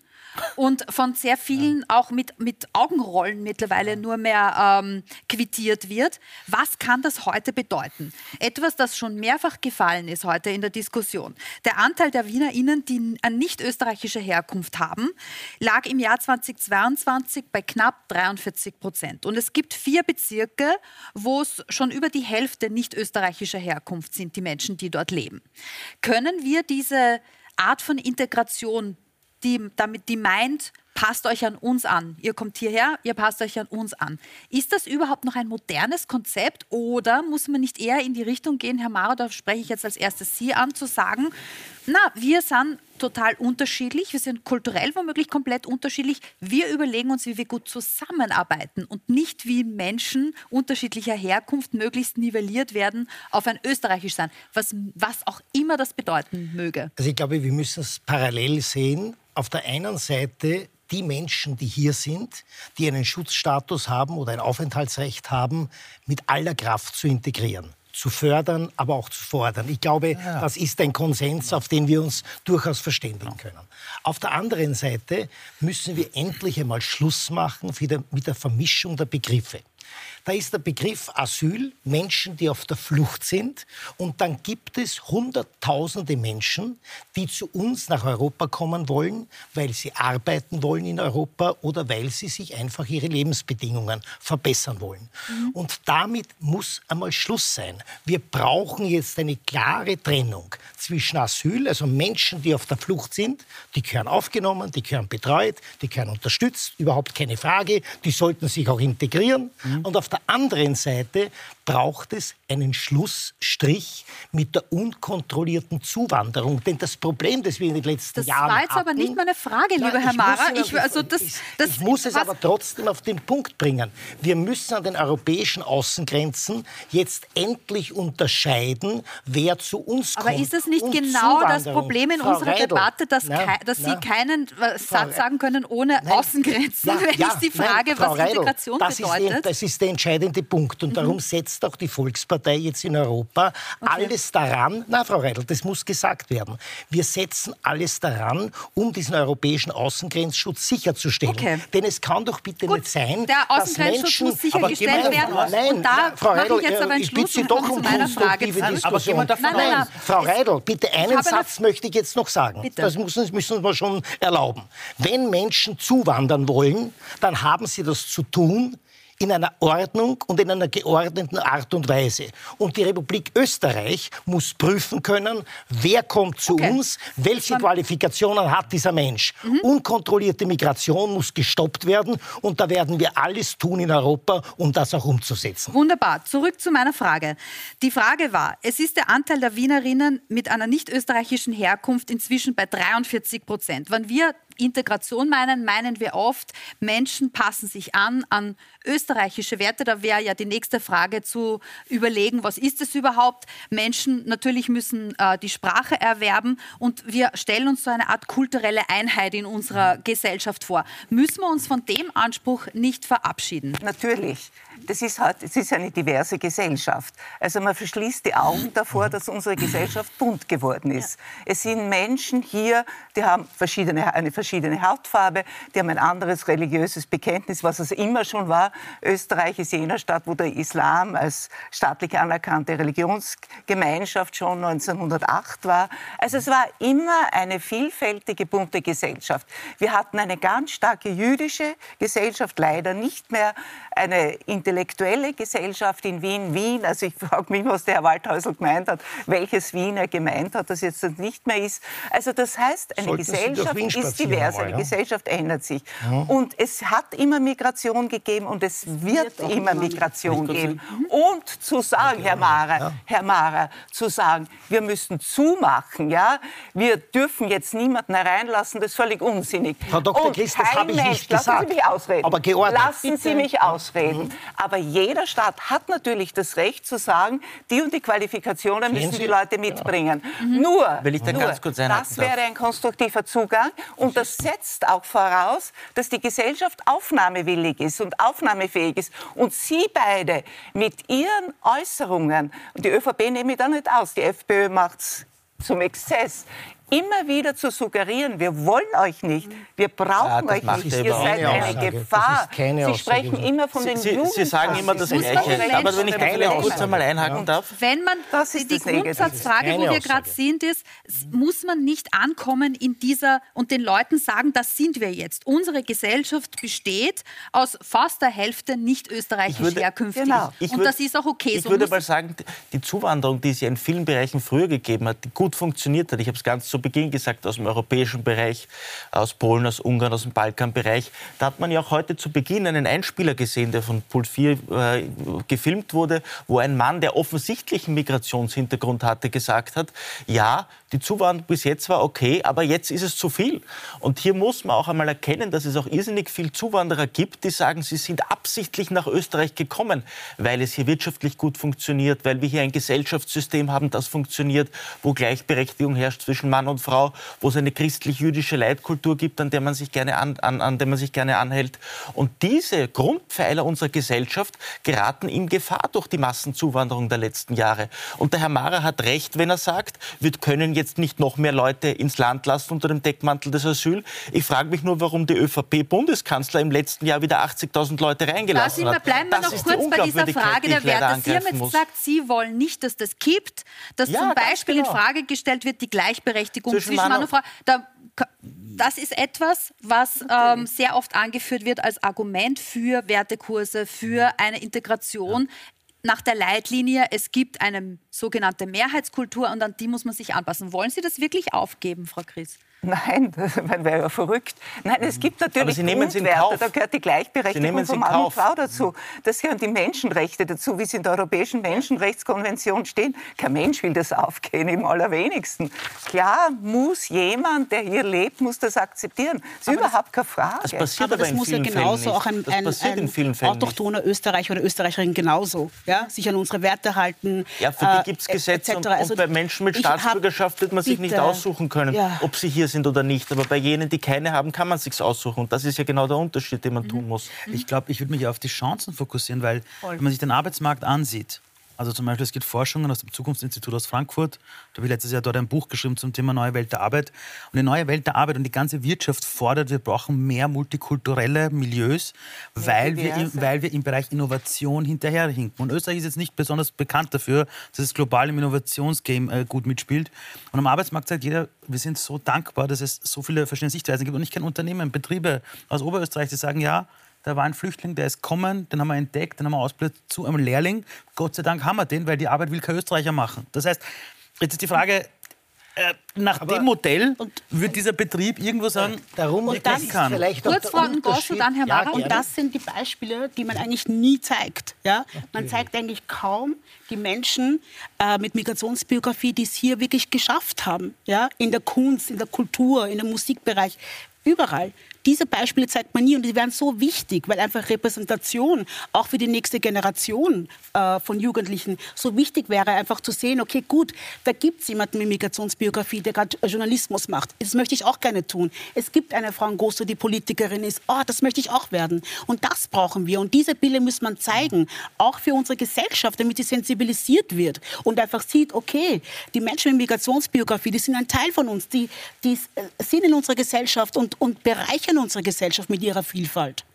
und von sehr vielen auch mit, mit Augenrollen mittlerweile nur mehr ähm, quittiert wird. Was kann das heute bedeuten? Etwas, das schon mehrfach gefallen ist heute in der Diskussion. Der Anteil der WienerInnen, die eine nicht österreichische Herkunft haben, lag im Jahr 2022 bei knapp 43 Prozent. Und es gibt vier Bezirke, wo es schon über die Hälfte nicht österreichischer Herkunft sind, die Menschen, die dort leben. Können wir diese Art von Integration, die, damit, die meint, passt euch an uns an. Ihr kommt hierher, ihr passt euch an uns an. Ist das überhaupt noch ein modernes Konzept oder muss man nicht eher in die Richtung gehen, Herr Maurer, da spreche ich jetzt als erstes Sie an, zu sagen, na, wir sind total unterschiedlich, wir sind kulturell womöglich komplett unterschiedlich. Wir überlegen uns, wie wir gut zusammenarbeiten und nicht wie Menschen unterschiedlicher Herkunft möglichst nivelliert werden auf ein Österreichisch sein, was, was auch immer das bedeuten möge. Also ich glaube, wir müssen es parallel sehen. Auf der einen Seite die Menschen, die hier sind, die einen Schutzstatus haben oder ein Aufenthaltsrecht haben, mit aller Kraft zu integrieren zu fördern, aber auch zu fordern. Ich glaube, ja. das ist ein Konsens, auf den wir uns durchaus verständigen können. Auf der anderen Seite müssen wir endlich einmal Schluss machen mit der Vermischung der Begriffe. Da ist der Begriff Asyl, Menschen, die auf der Flucht sind. Und dann gibt es Hunderttausende Menschen, die zu uns nach Europa kommen wollen, weil sie arbeiten wollen in Europa oder weil sie sich einfach ihre Lebensbedingungen verbessern wollen. Mhm. Und damit muss einmal Schluss sein. Wir brauchen jetzt eine klare Trennung zwischen Asyl, also Menschen, die auf der Flucht sind, die gehören aufgenommen, die gehören betreut, die gehören unterstützt, überhaupt keine Frage, die sollten sich auch integrieren. Und auf der anderen Seite braucht es einen Schlussstrich mit der unkontrollierten Zuwanderung. Denn das Problem, das wir in den letzten das Jahren Das war jetzt hatten, aber nicht meine Frage, lieber Herr Mara. Ich, also das, das, ich muss es aber trotzdem auf den Punkt bringen. Wir müssen an den europäischen Außengrenzen jetzt endlich unterscheiden, wer zu uns kommt. Aber ist das nicht genau das Problem in Frau unserer Reidel, Debatte, dass, na, dass na, Sie keinen Satz sagen können ohne nein, Außengrenzen, ja, wenn ja, ich die Frage, nein, was Reidel, Integration das bedeutet? Ist der, das ist der entscheidende Punkt. Und mhm. darum setzt auch die Volkspartei jetzt in Europa okay. alles daran, na Frau Reidel, das muss gesagt werden, wir setzen alles daran, um diesen europäischen Außengrenzschutz sicherzustellen. Okay. Denn es kann doch bitte Gut, nicht sein, der Außengrenzschutz Menschen, muss sichergestellt werden. Nein, und da Frau Reidel, ich jetzt aber einen ich bitte Sie doch um konstruktive Diskussion. Nein, nein, nein, Frau Reidel, bitte einen Satz möchte ich jetzt noch sagen. Bitte. Das müssen, müssen wir schon erlauben. Wenn Menschen zuwandern wollen, dann haben sie das zu tun in einer Ordnung und in einer geordneten Art und Weise. Und die Republik Österreich muss prüfen können, wer kommt zu okay. uns, welche Qualifikationen hat dieser Mensch. Mhm. Unkontrollierte Migration muss gestoppt werden und da werden wir alles tun in Europa, um das auch umzusetzen. Wunderbar. Zurück zu meiner Frage. Die Frage war, es ist der Anteil der Wienerinnen mit einer nicht österreichischen Herkunft inzwischen bei 43 Prozent. Wenn wir Integration meinen, meinen wir oft, Menschen passen sich an an österreichische Werte. Da wäre ja die nächste Frage zu überlegen, was ist es überhaupt? Menschen natürlich müssen äh, die Sprache erwerben und wir stellen uns so eine Art kulturelle Einheit in unserer Gesellschaft vor. Müssen wir uns von dem Anspruch nicht verabschieden? Natürlich das ist, halt, es ist eine diverse Gesellschaft. Also man verschließt die Augen davor, dass unsere Gesellschaft bunt geworden ist. Ja. Es sind Menschen hier, die haben verschiedene, eine verschiedene Hautfarbe, die haben ein anderes religiöses Bekenntnis, was es immer schon war. Österreich ist jener Stadt, wo der Islam als staatlich anerkannte Religionsgemeinschaft schon 1908 war. Also es war immer eine vielfältige, bunte Gesellschaft. Wir hatten eine ganz starke jüdische Gesellschaft, leider nicht mehr eine intellektuelle Gesellschaft in Wien. Wien, also ich frage mich, was der Herr Waldhäusl gemeint hat, welches Wien er gemeint hat, das jetzt nicht mehr ist. Also das heißt, eine Sollten Gesellschaft ist divers, eine ja? Gesellschaft ändert sich. Ja. Und es hat immer Migration gegeben und es wird, wird immer Migration geben. Und zu sagen, Herr Mara, ja. Herr Mara, zu sagen, wir müssen zumachen, ja, wir dürfen jetzt niemanden hereinlassen, das ist völlig unsinnig. Frau Dr. Christ, das habe ich nicht gesagt. Lassen Sie mich ausreden. Aber geordnet. Lassen Sie mich ausreden. Mhm. Aber jeder Staat hat natürlich das Recht zu sagen, die und die Qualifikationen müssen die Leute mitbringen. Ja. Mhm. Nur, Will ich da nur ganz kurz das wäre ein konstruktiver Zugang und das setzt auch voraus, dass die Gesellschaft aufnahmewillig ist und aufnahmefähig ist. Und Sie beide mit Ihren Äußerungen, die ÖVP nehme ich da nicht aus, die FPÖ macht es zum Exzess immer wieder zu suggerieren, wir wollen euch nicht, wir brauchen ja, euch nicht, ihr seid eine Gefahr. Sie sprechen immer von den Sie, Sie sagen immer das Gleiche, aber wenn ich da kurz einmal einhaken darf. Wenn man, das ist die Grundsatzfrage, wo wir gerade sind, ist, muss man nicht ankommen in dieser und den Leuten sagen, das sind wir jetzt. Unsere Gesellschaft besteht aus fast der Hälfte nicht österreichisch herkünftig. Genau. Und würde, das ist auch okay. Ich so würde mal sagen, die Zuwanderung, die es ja in vielen Bereichen früher gegeben hat, die gut funktioniert hat, ich habe es ganz zu Beginn gesagt, aus dem europäischen Bereich, aus Polen, aus Ungarn, aus dem Balkanbereich. Da hat man ja auch heute zu Beginn einen Einspieler gesehen, der von Pult 4 äh, gefilmt wurde, wo ein Mann, der offensichtlichen Migrationshintergrund hatte, gesagt hat, ja, die Zuwanderung bis jetzt war okay, aber jetzt ist es zu viel. Und hier muss man auch einmal erkennen, dass es auch irrsinnig viel Zuwanderer gibt, die sagen, sie sind absichtlich nach Österreich gekommen, weil es hier wirtschaftlich gut funktioniert, weil wir hier ein Gesellschaftssystem haben, das funktioniert, wo Gleichberechtigung herrscht zwischen Mann und Frau, wo es eine christlich-jüdische Leitkultur gibt, an der man sich gerne an, an, an der man sich gerne anhält. Und diese Grundpfeiler unserer Gesellschaft geraten in Gefahr durch die Massenzuwanderung der letzten Jahre. Und der Herr Mara hat recht, wenn er sagt, wir können jetzt nicht noch mehr Leute ins Land lassen unter dem Deckmantel des Asyl. Ich frage mich nur, warum der ÖVP-Bundeskanzler im letzten Jahr wieder 80.000 Leute reingelassen Da hat. bleiben wir Das noch die kurz bei dieser Frage die der Werte. Sie haben jetzt muss. gesagt, Sie wollen nicht, dass das kippt, dass Ja, zum Beispiel genau. in Frage gestellt wird die Gleichberechtigung Zwischen zwischen, Mann und- Frau. Da, das ist etwas, was ähm, sehr oft angeführt wird als Argument für Wertekurse, für eine Integration. Nach der Leitlinie, es gibt eine sogenannte Mehrheitskultur und an die muss man sich anpassen. Wollen Sie das wirklich aufgeben, Frau Chris? *laughs* Nein, das wäre ja verrückt. Nein, es gibt natürlich Sie nehmen es in Grundwerte, Kauf. da gehört die Gleichberechtigung von in Mann und Frau dazu. Das gehören die Menschenrechte dazu, wie sie in der Europäischen Menschenrechtskonvention stehen. Kein Mensch will das aufgehen, im allerwenigsten. Klar muss jemand, der hier lebt, muss das akzeptieren. Das ist überhaupt keine Frage. Das passiert aber aber das in muss ja vielen genauso Fällen auch ein, nicht. Das ein, passiert in ein vielen Fällen nicht. autochthoner Österreicher oder Österreicherin genauso. Ja? Sich an unsere Werte halten. Ja, für äh, die gibt es Gesetze etc. und, Also und bei Menschen mit ich hab- Staatsbürgerschaft wird man sich nicht Bitte. aussuchen können, Ja. ob sie hier sind oder nicht. Aber bei jenen, die keine haben, kann man sich aussuchen. Und das ist ja genau der Unterschied, den man Mhm. tun muss. Ich glaube, ich würde mich auf die Chancen fokussieren, weil Voll. wenn man sich den Arbeitsmarkt ansieht, also zum Beispiel es gibt Forschungen aus dem Zukunftsinstitut aus Frankfurt, da habe ich letztes Jahr dort ein Buch geschrieben zum Thema Neue Welt der Arbeit. Und die neue Welt der Arbeit und die ganze Wirtschaft fordert, wir brauchen mehr multikulturelle Milieus, weil wir, weil wir im Bereich Innovation hinterherhinken. Und Österreich ist jetzt nicht besonders bekannt dafür, dass es global im Innovationsgame äh, gut mitspielt. Und am Arbeitsmarkt sagt jeder, wir sind so dankbar, dass es so viele verschiedene Sichtweisen gibt. Und ich kenne Unternehmen, Betriebe aus Oberösterreich, die sagen, ja, da war ein Flüchtling, der ist kommen, den haben wir entdeckt, den haben wir ausgebildet zu einem Lehrling. Gott sei Dank haben wir den, weil die Arbeit will kein Österreicher machen. Das heißt, jetzt ist die Frage, äh, nach dem Modell wird dieser Betrieb irgendwo sagen, darum ich das kann. Kurz Frau Ngosso, dann Herr Ja, Mara. und gerne. das sind die Beispiele, die man eigentlich nie zeigt. Ja? Man zeigt eigentlich kaum die Menschen äh, mit Migrationsbiografie, die es hier wirklich geschafft haben. Ja? In der Kunst, in der Kultur, in dem Musikbereich. Überall. Diese Beispiele zeigt man nie und die wären so wichtig, weil einfach Repräsentation auch für die nächste Generation äh, von Jugendlichen so wichtig wäre, einfach zu sehen, okay, gut, da gibt es jemanden mit Migrationsbiografie, der gerade Journalismus macht. Das möchte ich auch gerne tun. Es gibt eine Frau Ngosso, die Politikerin ist. Oh, das möchte ich auch werden. Und das brauchen wir. Und diese Bilder muss man zeigen, auch für unsere Gesellschaft, damit sie sensibilisiert wird und einfach sieht, okay, die Menschen mit Migrationsbiografie, die sind ein Teil von uns, die, die äh, sind in unserer Gesellschaft und, und bereichern unsere Gesellschaft mit ihrer Vielfalt.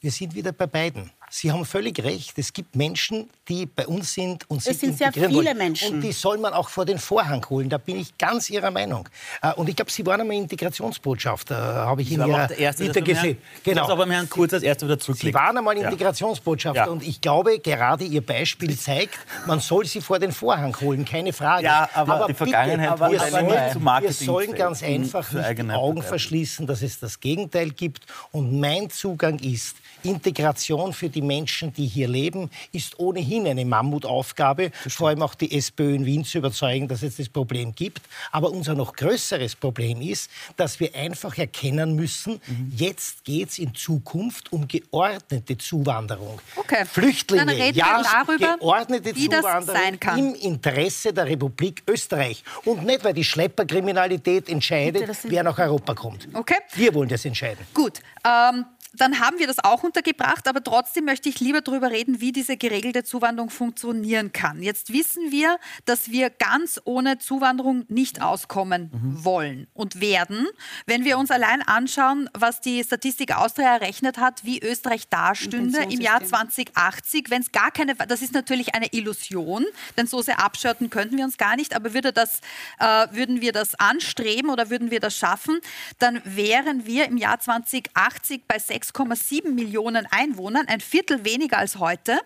Wir sind wieder bei beiden. Sie haben völlig recht. Es gibt Menschen, die bei uns sind und sich sind sehr viele wollen. Menschen. Und die soll man auch vor den Vorhang holen. Da bin ich ganz Ihrer Meinung. Äh, Und ich glaube, Sie waren einmal Integrationsbotschafter, habe ich Ich in aber Ihrer auch der Erste, Vita gesehen. Herrn- das aber Herrn Kurz als Erster wieder Sie zurücklegt. waren einmal Ja. Integrationsbotschafter Ja. und ich glaube, gerade Ihr Beispiel zeigt, man soll sie vor den Vorhang holen, keine Frage. Ja, aber die Vergangenheit bitte, wurde wir, aber sollen, nicht zu wir sollen ganz einfach nicht die Augen verschließen, dass es das Gegenteil gibt. Und mein Zugang ist, Integration für die Menschen, die hier leben, ist ohnehin eine Mammutaufgabe. Vor allem auch die SPÖ in Wien zu überzeugen, dass es das Problem gibt. Aber unser noch größeres Problem ist, dass wir einfach erkennen müssen, Mhm. jetzt geht es in Zukunft um geordnete Zuwanderung. Okay. Flüchtlinge, Dann reden ja, wir darüber, geordnete wie das Zuwanderung sein kann. im Interesse der Republik Österreich. Und nicht, weil die Schlepperkriminalität entscheidet, Bitte, wer nach Europa kommt. Okay. Wir wollen das entscheiden. Gut, ähm, dann haben wir das auch untergebracht, aber trotzdem möchte ich lieber darüber reden, wie diese geregelte Zuwanderung funktionieren kann. Jetzt wissen wir, dass wir ganz ohne Zuwanderung nicht auskommen wollen und werden. Wenn wir uns allein anschauen, was die Statistik Austria errechnet hat, wie Österreich dastünde im Jahr 2080, wenn es gar keine, das ist natürlich eine Illusion, denn so sehr abschirten könnten wir uns gar nicht, aber würde das, äh, würden wir das anstreben oder würden wir das schaffen, dann wären wir im Jahr 2080 bei 6,7 Millionen Einwohnern, ein Viertel weniger als heute.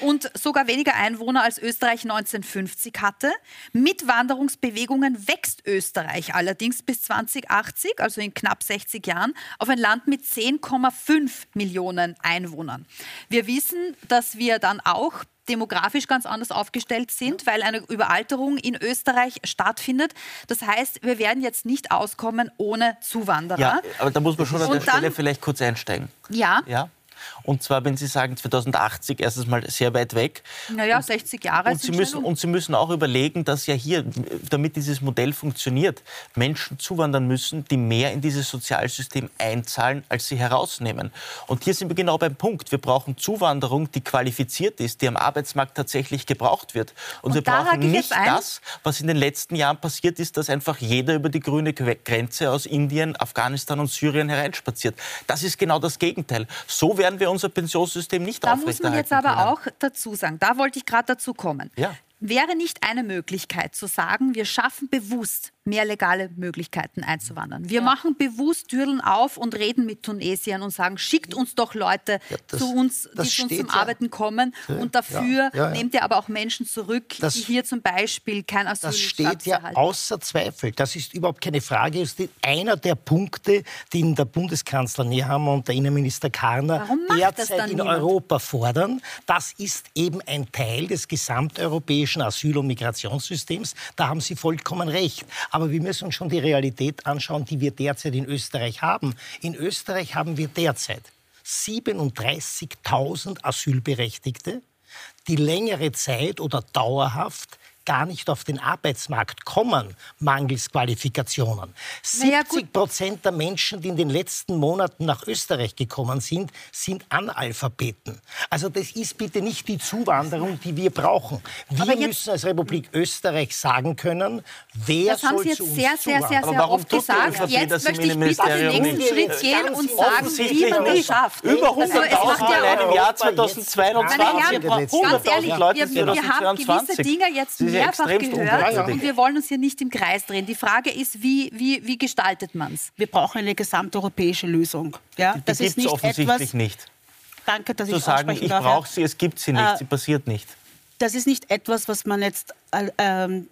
Und sogar weniger Einwohner als Österreich 1950 hatte. Mit Wanderungsbewegungen wächst Österreich allerdings bis 2080, also in knapp 60 Jahren, auf ein Land mit 10,5 Millionen Einwohnern. Wir wissen, dass wir dann auch demografisch ganz anders aufgestellt sind, weil eine Überalterung in Österreich stattfindet. Das heißt, wir werden jetzt nicht auskommen ohne Zuwanderer. Ja, aber da muss man schon an der Stelle vielleicht kurz einsteigen. Ja. Ja? Und zwar, wenn Sie sagen 2080 erstens mal sehr weit weg. Naja, 60 Jahre Und Sie, müssen, und Sie müssen auch überlegen, dass ja hier, damit dieses Modell funktioniert, Menschen zuwandern müssen, die mehr in dieses Sozialsystem einzahlen, als sie herausnehmen. Und hier sind wir genau beim Punkt. Wir brauchen Zuwanderung, die qualifiziert ist, die am Arbeitsmarkt tatsächlich gebraucht wird. Und, Und wir brauchen nicht das, was in den letzten Jahren passiert ist, dass einfach jeder über die grüne Grenze aus Indien, Afghanistan und Syrien hereinspaziert. Das ist genau das Gegenteil. So werden wir unser Pensionssystem nicht Da muss man aufrechterhalten jetzt aber können. auch dazu sagen, da wollte ich gerade dazu kommen. Ja. Wäre nicht eine Möglichkeit zu sagen, wir schaffen bewusst mehr legale Möglichkeiten einzuwandern. Wir machen bewusst Türen auf und reden mit Tunesiern und sagen, schickt uns doch Leute das- zu uns, die zu uns zum ja. Arbeiten kommen. Ja, Und dafür ja, ja, ja. nehmt ihr aber auch Menschen zurück, Das- die hier zum Beispiel kein Asyl Das steht ja außer Zweifel. Das ist überhaupt keine Frage. Das ist einer der Punkte, den der Bundeskanzler Nehammer und der Innenminister Karner derzeit in niemand? Europa fordern. Das ist eben ein Teil des gesamteuropäischen Asyl- und Migrationssystems. Da haben Sie vollkommen recht. Aber wir müssen uns schon die Realität anschauen, die wir derzeit in Österreich haben. In Österreich haben wir derzeit 37.000 Asylberechtigte, die längere Zeit oder dauerhaft gar nicht auf den Arbeitsmarkt kommen, mangels Qualifikationen. Naja, 70 Prozent der Menschen, die in den letzten Monaten nach Österreich gekommen sind, sind Analphabeten. Also das ist bitte nicht die Zuwanderung, die wir brauchen. Wir müssen als Republik Österreich sagen können, wer Das haben soll Sie jetzt zu uns sehr, sehr, sehr, zuwandern. sehr oft gesagt. Jetzt möchte ich bitte den nächsten Schritt gehen und sagen, wie man das schafft. Über Also es macht 100.000 ja allein im Jahr Meine 2022. Herren, Wir ganz brauchen ehrlich, 100.000 Leute wir, wir, wir haben 2022. gewisse Dinge jetzt mehrfach gehört und wir wollen uns hier nicht im Kreis drehen. Die Frage ist, wie, wie, wie gestaltet man es? Wir brauchen eine gesamteuropäische Lösung. Ja, Die das gibt ist es nicht offensichtlich etwas. nicht. Danke, dass Zu ich sagen, ich brauche sie, es gibt sie nicht, Äh, sie passiert nicht. das ist nicht etwas, was man jetzt äh, ähm,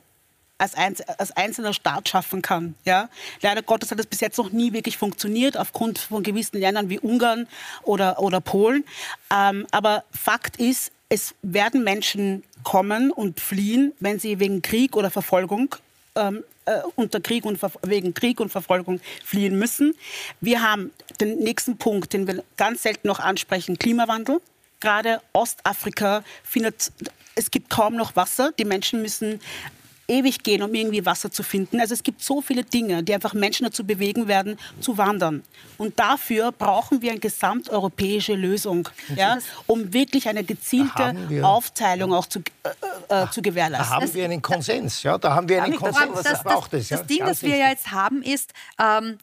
als einzelner Staat schaffen kann. Ja? Leider Gottes hat das bis jetzt noch nie wirklich funktioniert, aufgrund von gewissen Ländern wie Ungarn oder, oder Polen. Ähm, aber Fakt ist, es werden Menschen kommen und fliehen, wenn sie wegen Krieg oder Verfolgung ähm, äh, unter Krieg und Ver wegen Krieg und Verfolgung fliehen müssen. Wir haben den nächsten Punkt, den wir ganz selten noch ansprechen, Klimawandel. Gerade Ostafrika findet, es gibt kaum noch Wasser. Die Menschen müssen ewig gehen, um irgendwie Wasser zu finden. Also es gibt so viele Dinge, die einfach Menschen dazu bewegen werden, zu wandern. Und dafür brauchen wir eine gesamteuropäische Lösung, ja, um wirklich eine gezielte wir- Aufteilung auch zu, äh, äh, zu Da gewährleisten. haben wir einen Konsens. Ja, da haben wir einen Konsens. das, Das das, braucht es. das ja, Ding, ganz das wir ja jetzt haben, ist, ähm,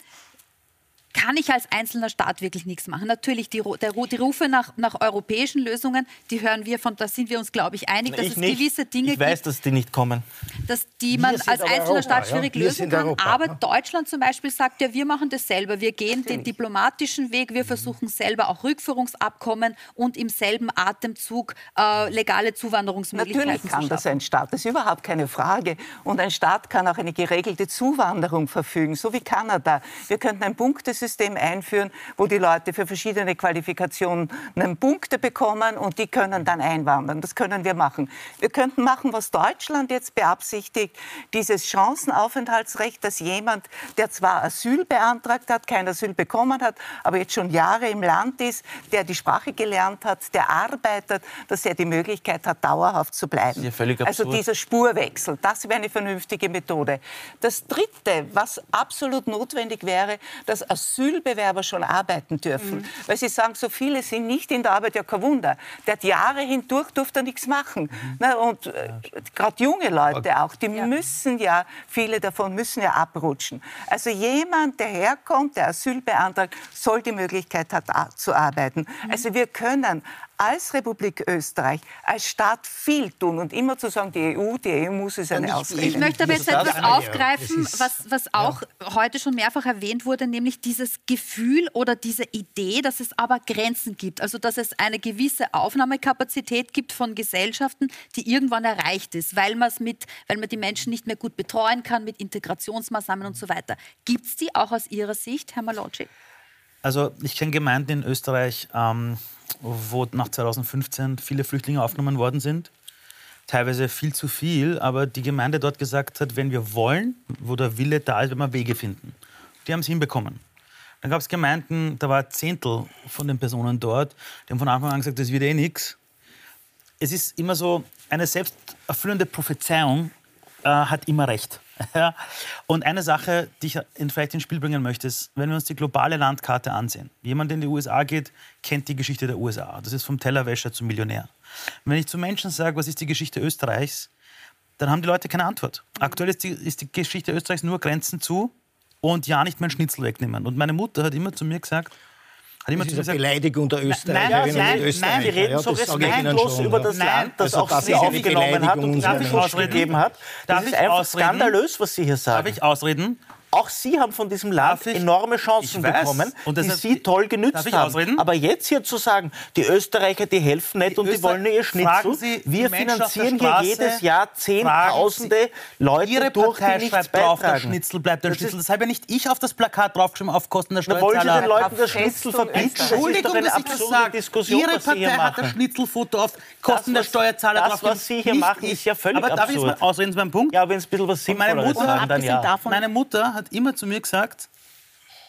kann ich als einzelner Staat wirklich nichts machen. Natürlich, die, der, die Rufe nach, nach europäischen Lösungen, die hören wir von, da sind wir uns, glaube ich, einig, dass ich es nicht. gewisse Dinge ich weiß, gibt, dass die nicht kommen. dass die Wir man als einzelner Europa, Staat ja. schwierig Wir lösen kann. Europa, aber ja. Deutschland zum Beispiel sagt ja, wir machen das selber. Wir gehen den diplomatischen Weg, wir versuchen selber auch Rückführungsabkommen und im selben Atemzug äh, legale Zuwanderungsmöglichkeiten Natürlich kann zu das ein Staat, das ist überhaupt keine Frage. Und ein Staat kann auch eine geregelte Zuwanderung verfügen, so wie Kanada. Wir könnten ein Punktesystem einführen, wo die Leute für verschiedene Qualifikationen Punkte bekommen und die können dann einwandern. Das können wir machen. Wir könnten machen, was Deutschland jetzt beabsichtigt, dieses Chancenaufenthaltsrecht, dass jemand, der zwar Asyl beantragt hat, kein Asyl bekommen hat, aber jetzt schon Jahre im Land ist, der die Sprache gelernt hat, der arbeitet, dass er die Möglichkeit hat, dauerhaft zu bleiben. ja also dieser Spurwechsel, das wäre eine vernünftige Methode. Das Dritte, was absolut notwendig wäre, dass Asylbewerber schon arbeiten dürfen. Mhm. Weil Sie sagen, so viele sind nicht in der Arbeit, ja kein Wunder. Der hat Jahre hindurch durfte er nichts machen. Mhm. Na, und äh, gerade junge Leute auch, die müssen ja, viele davon müssen ja abrutschen. Also jemand, der herkommt, der Asyl beantragt, soll die Möglichkeit hat, a- zu arbeiten. Mhm. Also wir können als Republik Österreich, als Staat viel tun und immer zu sagen, die EU, die EU muss es eine Ausrede. Ich möchte aber jetzt etwas ja. aufgreifen, was, was auch heute schon mehrfach erwähnt wurde, nämlich dieses Gefühl oder diese Idee, dass es aber Grenzen gibt. Also dass es eine gewisse Aufnahmekapazität gibt von Gesellschaften, die irgendwann erreicht ist, weil, man's mit, weil man die Menschen nicht mehr gut betreuen kann mit Integrationsmaßnahmen und so weiter. Gibt es die auch aus Ihrer Sicht, Herr Malocci? Also ich kenne Gemeinden in Österreich, ähm, wo nach 2015 viele Flüchtlinge aufgenommen worden sind. Teilweise viel zu viel, aber die Gemeinde dort gesagt hat, wenn wir wollen, wo der Wille da ist, werden wir Wege finden. Die haben es hinbekommen. Dann gab es Gemeinden, da war ein Zehntel von den Personen dort, die haben von Anfang an gesagt, das wird eh nichts. Es ist immer so, eine selbsterfüllende Prophezeiung äh, hat immer recht. *laughs* Ja. Und eine Sache, die ich vielleicht ins Spiel bringen möchte, ist, wenn wir uns die globale Landkarte ansehen. Jemand, der in die USA geht, kennt die Geschichte der USA. Das ist vom Tellerwäscher zum Millionär. Wenn ich zu Menschen sage, was ist die Geschichte Österreichs, dann haben die Leute keine Antwort. Aktuell ist die, ist die Geschichte Österreichs nur Grenzen zu und ja nicht mein Schnitzel wegnehmen. Und meine Mutter hat immer zu mir gesagt, gesagt, Beleidigung der Österreicherinnen nein, und nein, Österreicher. nein, die reden ja, so respektlos über das Nein, Land, das also auch sie ist aufgenommen hat und Darf Menschen. gegeben hat. Darf Das ist ich einfach ausreden? skandalös, was Sie hier sagen. darf ich ausreden? Auch Sie haben von diesem Land enorme Chancen Ich weiß. bekommen, Und die Sie toll Darf genützt ich haben. Aber jetzt hier zu sagen, die Österreicher, die helfen nicht und die Öster- wollen nur ihr Fragen Schnitzel. Sie die Wir finanzieren hier jedes Jahr Zehntausende Leute Ihre durch, Partei die nichts schreibt drauf, der. Schnitzel bleibt der Das Schnitzel. ist- Das habe ja nicht ich auf das Plakat draufgeschrieben auf Kosten der Na, wollen Sie Steuerzahler. den Leuten das Schnitzel verbieten? Das ist doch Entschuldigung, eine dass ich das absurde sage. Diskussion, Ihre was Sie hier Partei hat das machen. Schnitzelfoto auf Kosten der was- Steuerzahler das, draufgeschrieben. was Sie hier machen, ich. ist ja völlig Aber darf ich jetzt absurd. mal ausreden zu meinem Punkt? Ja, wenn es ein bisschen was Und dann ja. meine Mutter hat immer zu mir gesagt,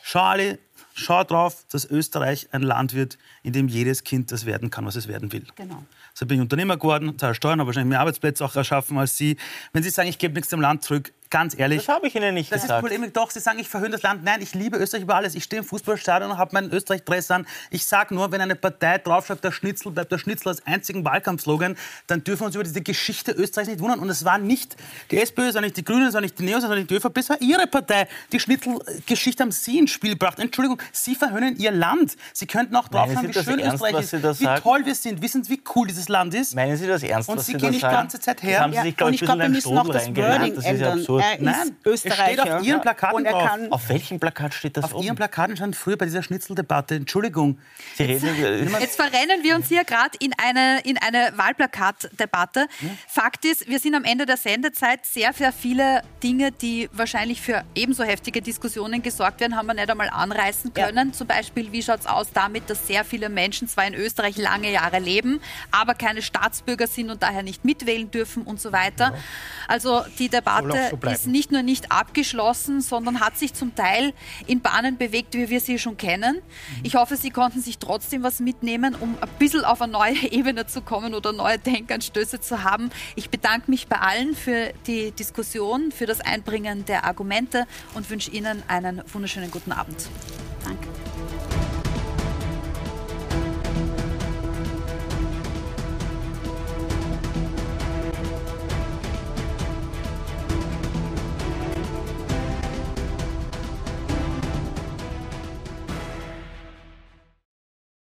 schau Ali, schau drauf, dass Österreich ein Land wird, in dem jedes Kind das werden kann, was es werden will. Genau. So bin ich Unternehmer geworden, zahle Steuern, habe wahrscheinlich mehr Arbeitsplätze auch erschaffen als Sie. Wenn Sie sagen, ich gebe nichts dem Land zurück, ganz ehrlich. Das habe ich Ihnen nicht das gesagt. ist Polemik. Doch, Sie sagen, ich verhöhne das Land. Nein, ich liebe Österreich über alles. Ich stehe im Fußballstadion und habe meinen Österreich-Dress an. Ich sage nur, wenn eine Partei draufschreibt, der Schnitzel bleibt der Schnitzel als einzigen Wahlkampfslogan, dann dürfen wir uns über diese Geschichte Österreichs nicht wundern. Und es war nicht die SPÖ, war nicht die Grünen, war nicht die Neos, war nicht die ÖVP, es war Ihre Partei. Die Schnitzelgeschichte haben Sie ins Spiel gebracht. Entschuldigung, Sie verhöhnen Ihr Land. Sie könnten auch Sie wie das schön ernst, Österreich ist, wie sagen? toll wir sind. Wissen Sie, wie cool dieses Land ist? Meinen Sie das ernst, Und was Sie Sie gehen nicht die ganze Zeit her. Das haben Sie Ja, sich, glaube und ich, ich ein glaube, wir bisschen müssen auch das. Wording Das ist ja Er ist Nein, Österreicher. es steht auf Ihren Plakaten und er drauf. kann Auf welchem Plakat steht das Auf oben? Ihren Plakaten stand früher bei dieser Schnitzeldebatte, Entschuldigung. Sie reden *laughs* Jetzt verrennen wir uns hier gerade in eine, in eine Wahlplakatdebatte. Fakt ist, wir sind am Ende der Sendezeit. Sehr, sehr viele Dinge, die wahrscheinlich für ebenso heftige Diskussionen gesorgt werden, haben wir nicht einmal anreißen können. Zum Beispiel, wie schaut es aus damit, dass sehr viele Menschen zwar in Österreich lange Jahre leben, aber keine Staatsbürger sind und daher nicht mitwählen dürfen und so weiter. Also die Debatte so. Ist nicht nur nicht abgeschlossen, sondern hat sich zum Teil in Bahnen bewegt, wie wir sie schon kennen. Ich hoffe, Sie konnten sich trotzdem was mitnehmen, um ein bisschen auf eine neue *laughs* Ebene zu kommen oder neue Denkanstöße zu haben. Ich bedanke mich bei allen für die Diskussion, für das Einbringen der Argumente und wünsche Ihnen einen wunderschönen guten Abend.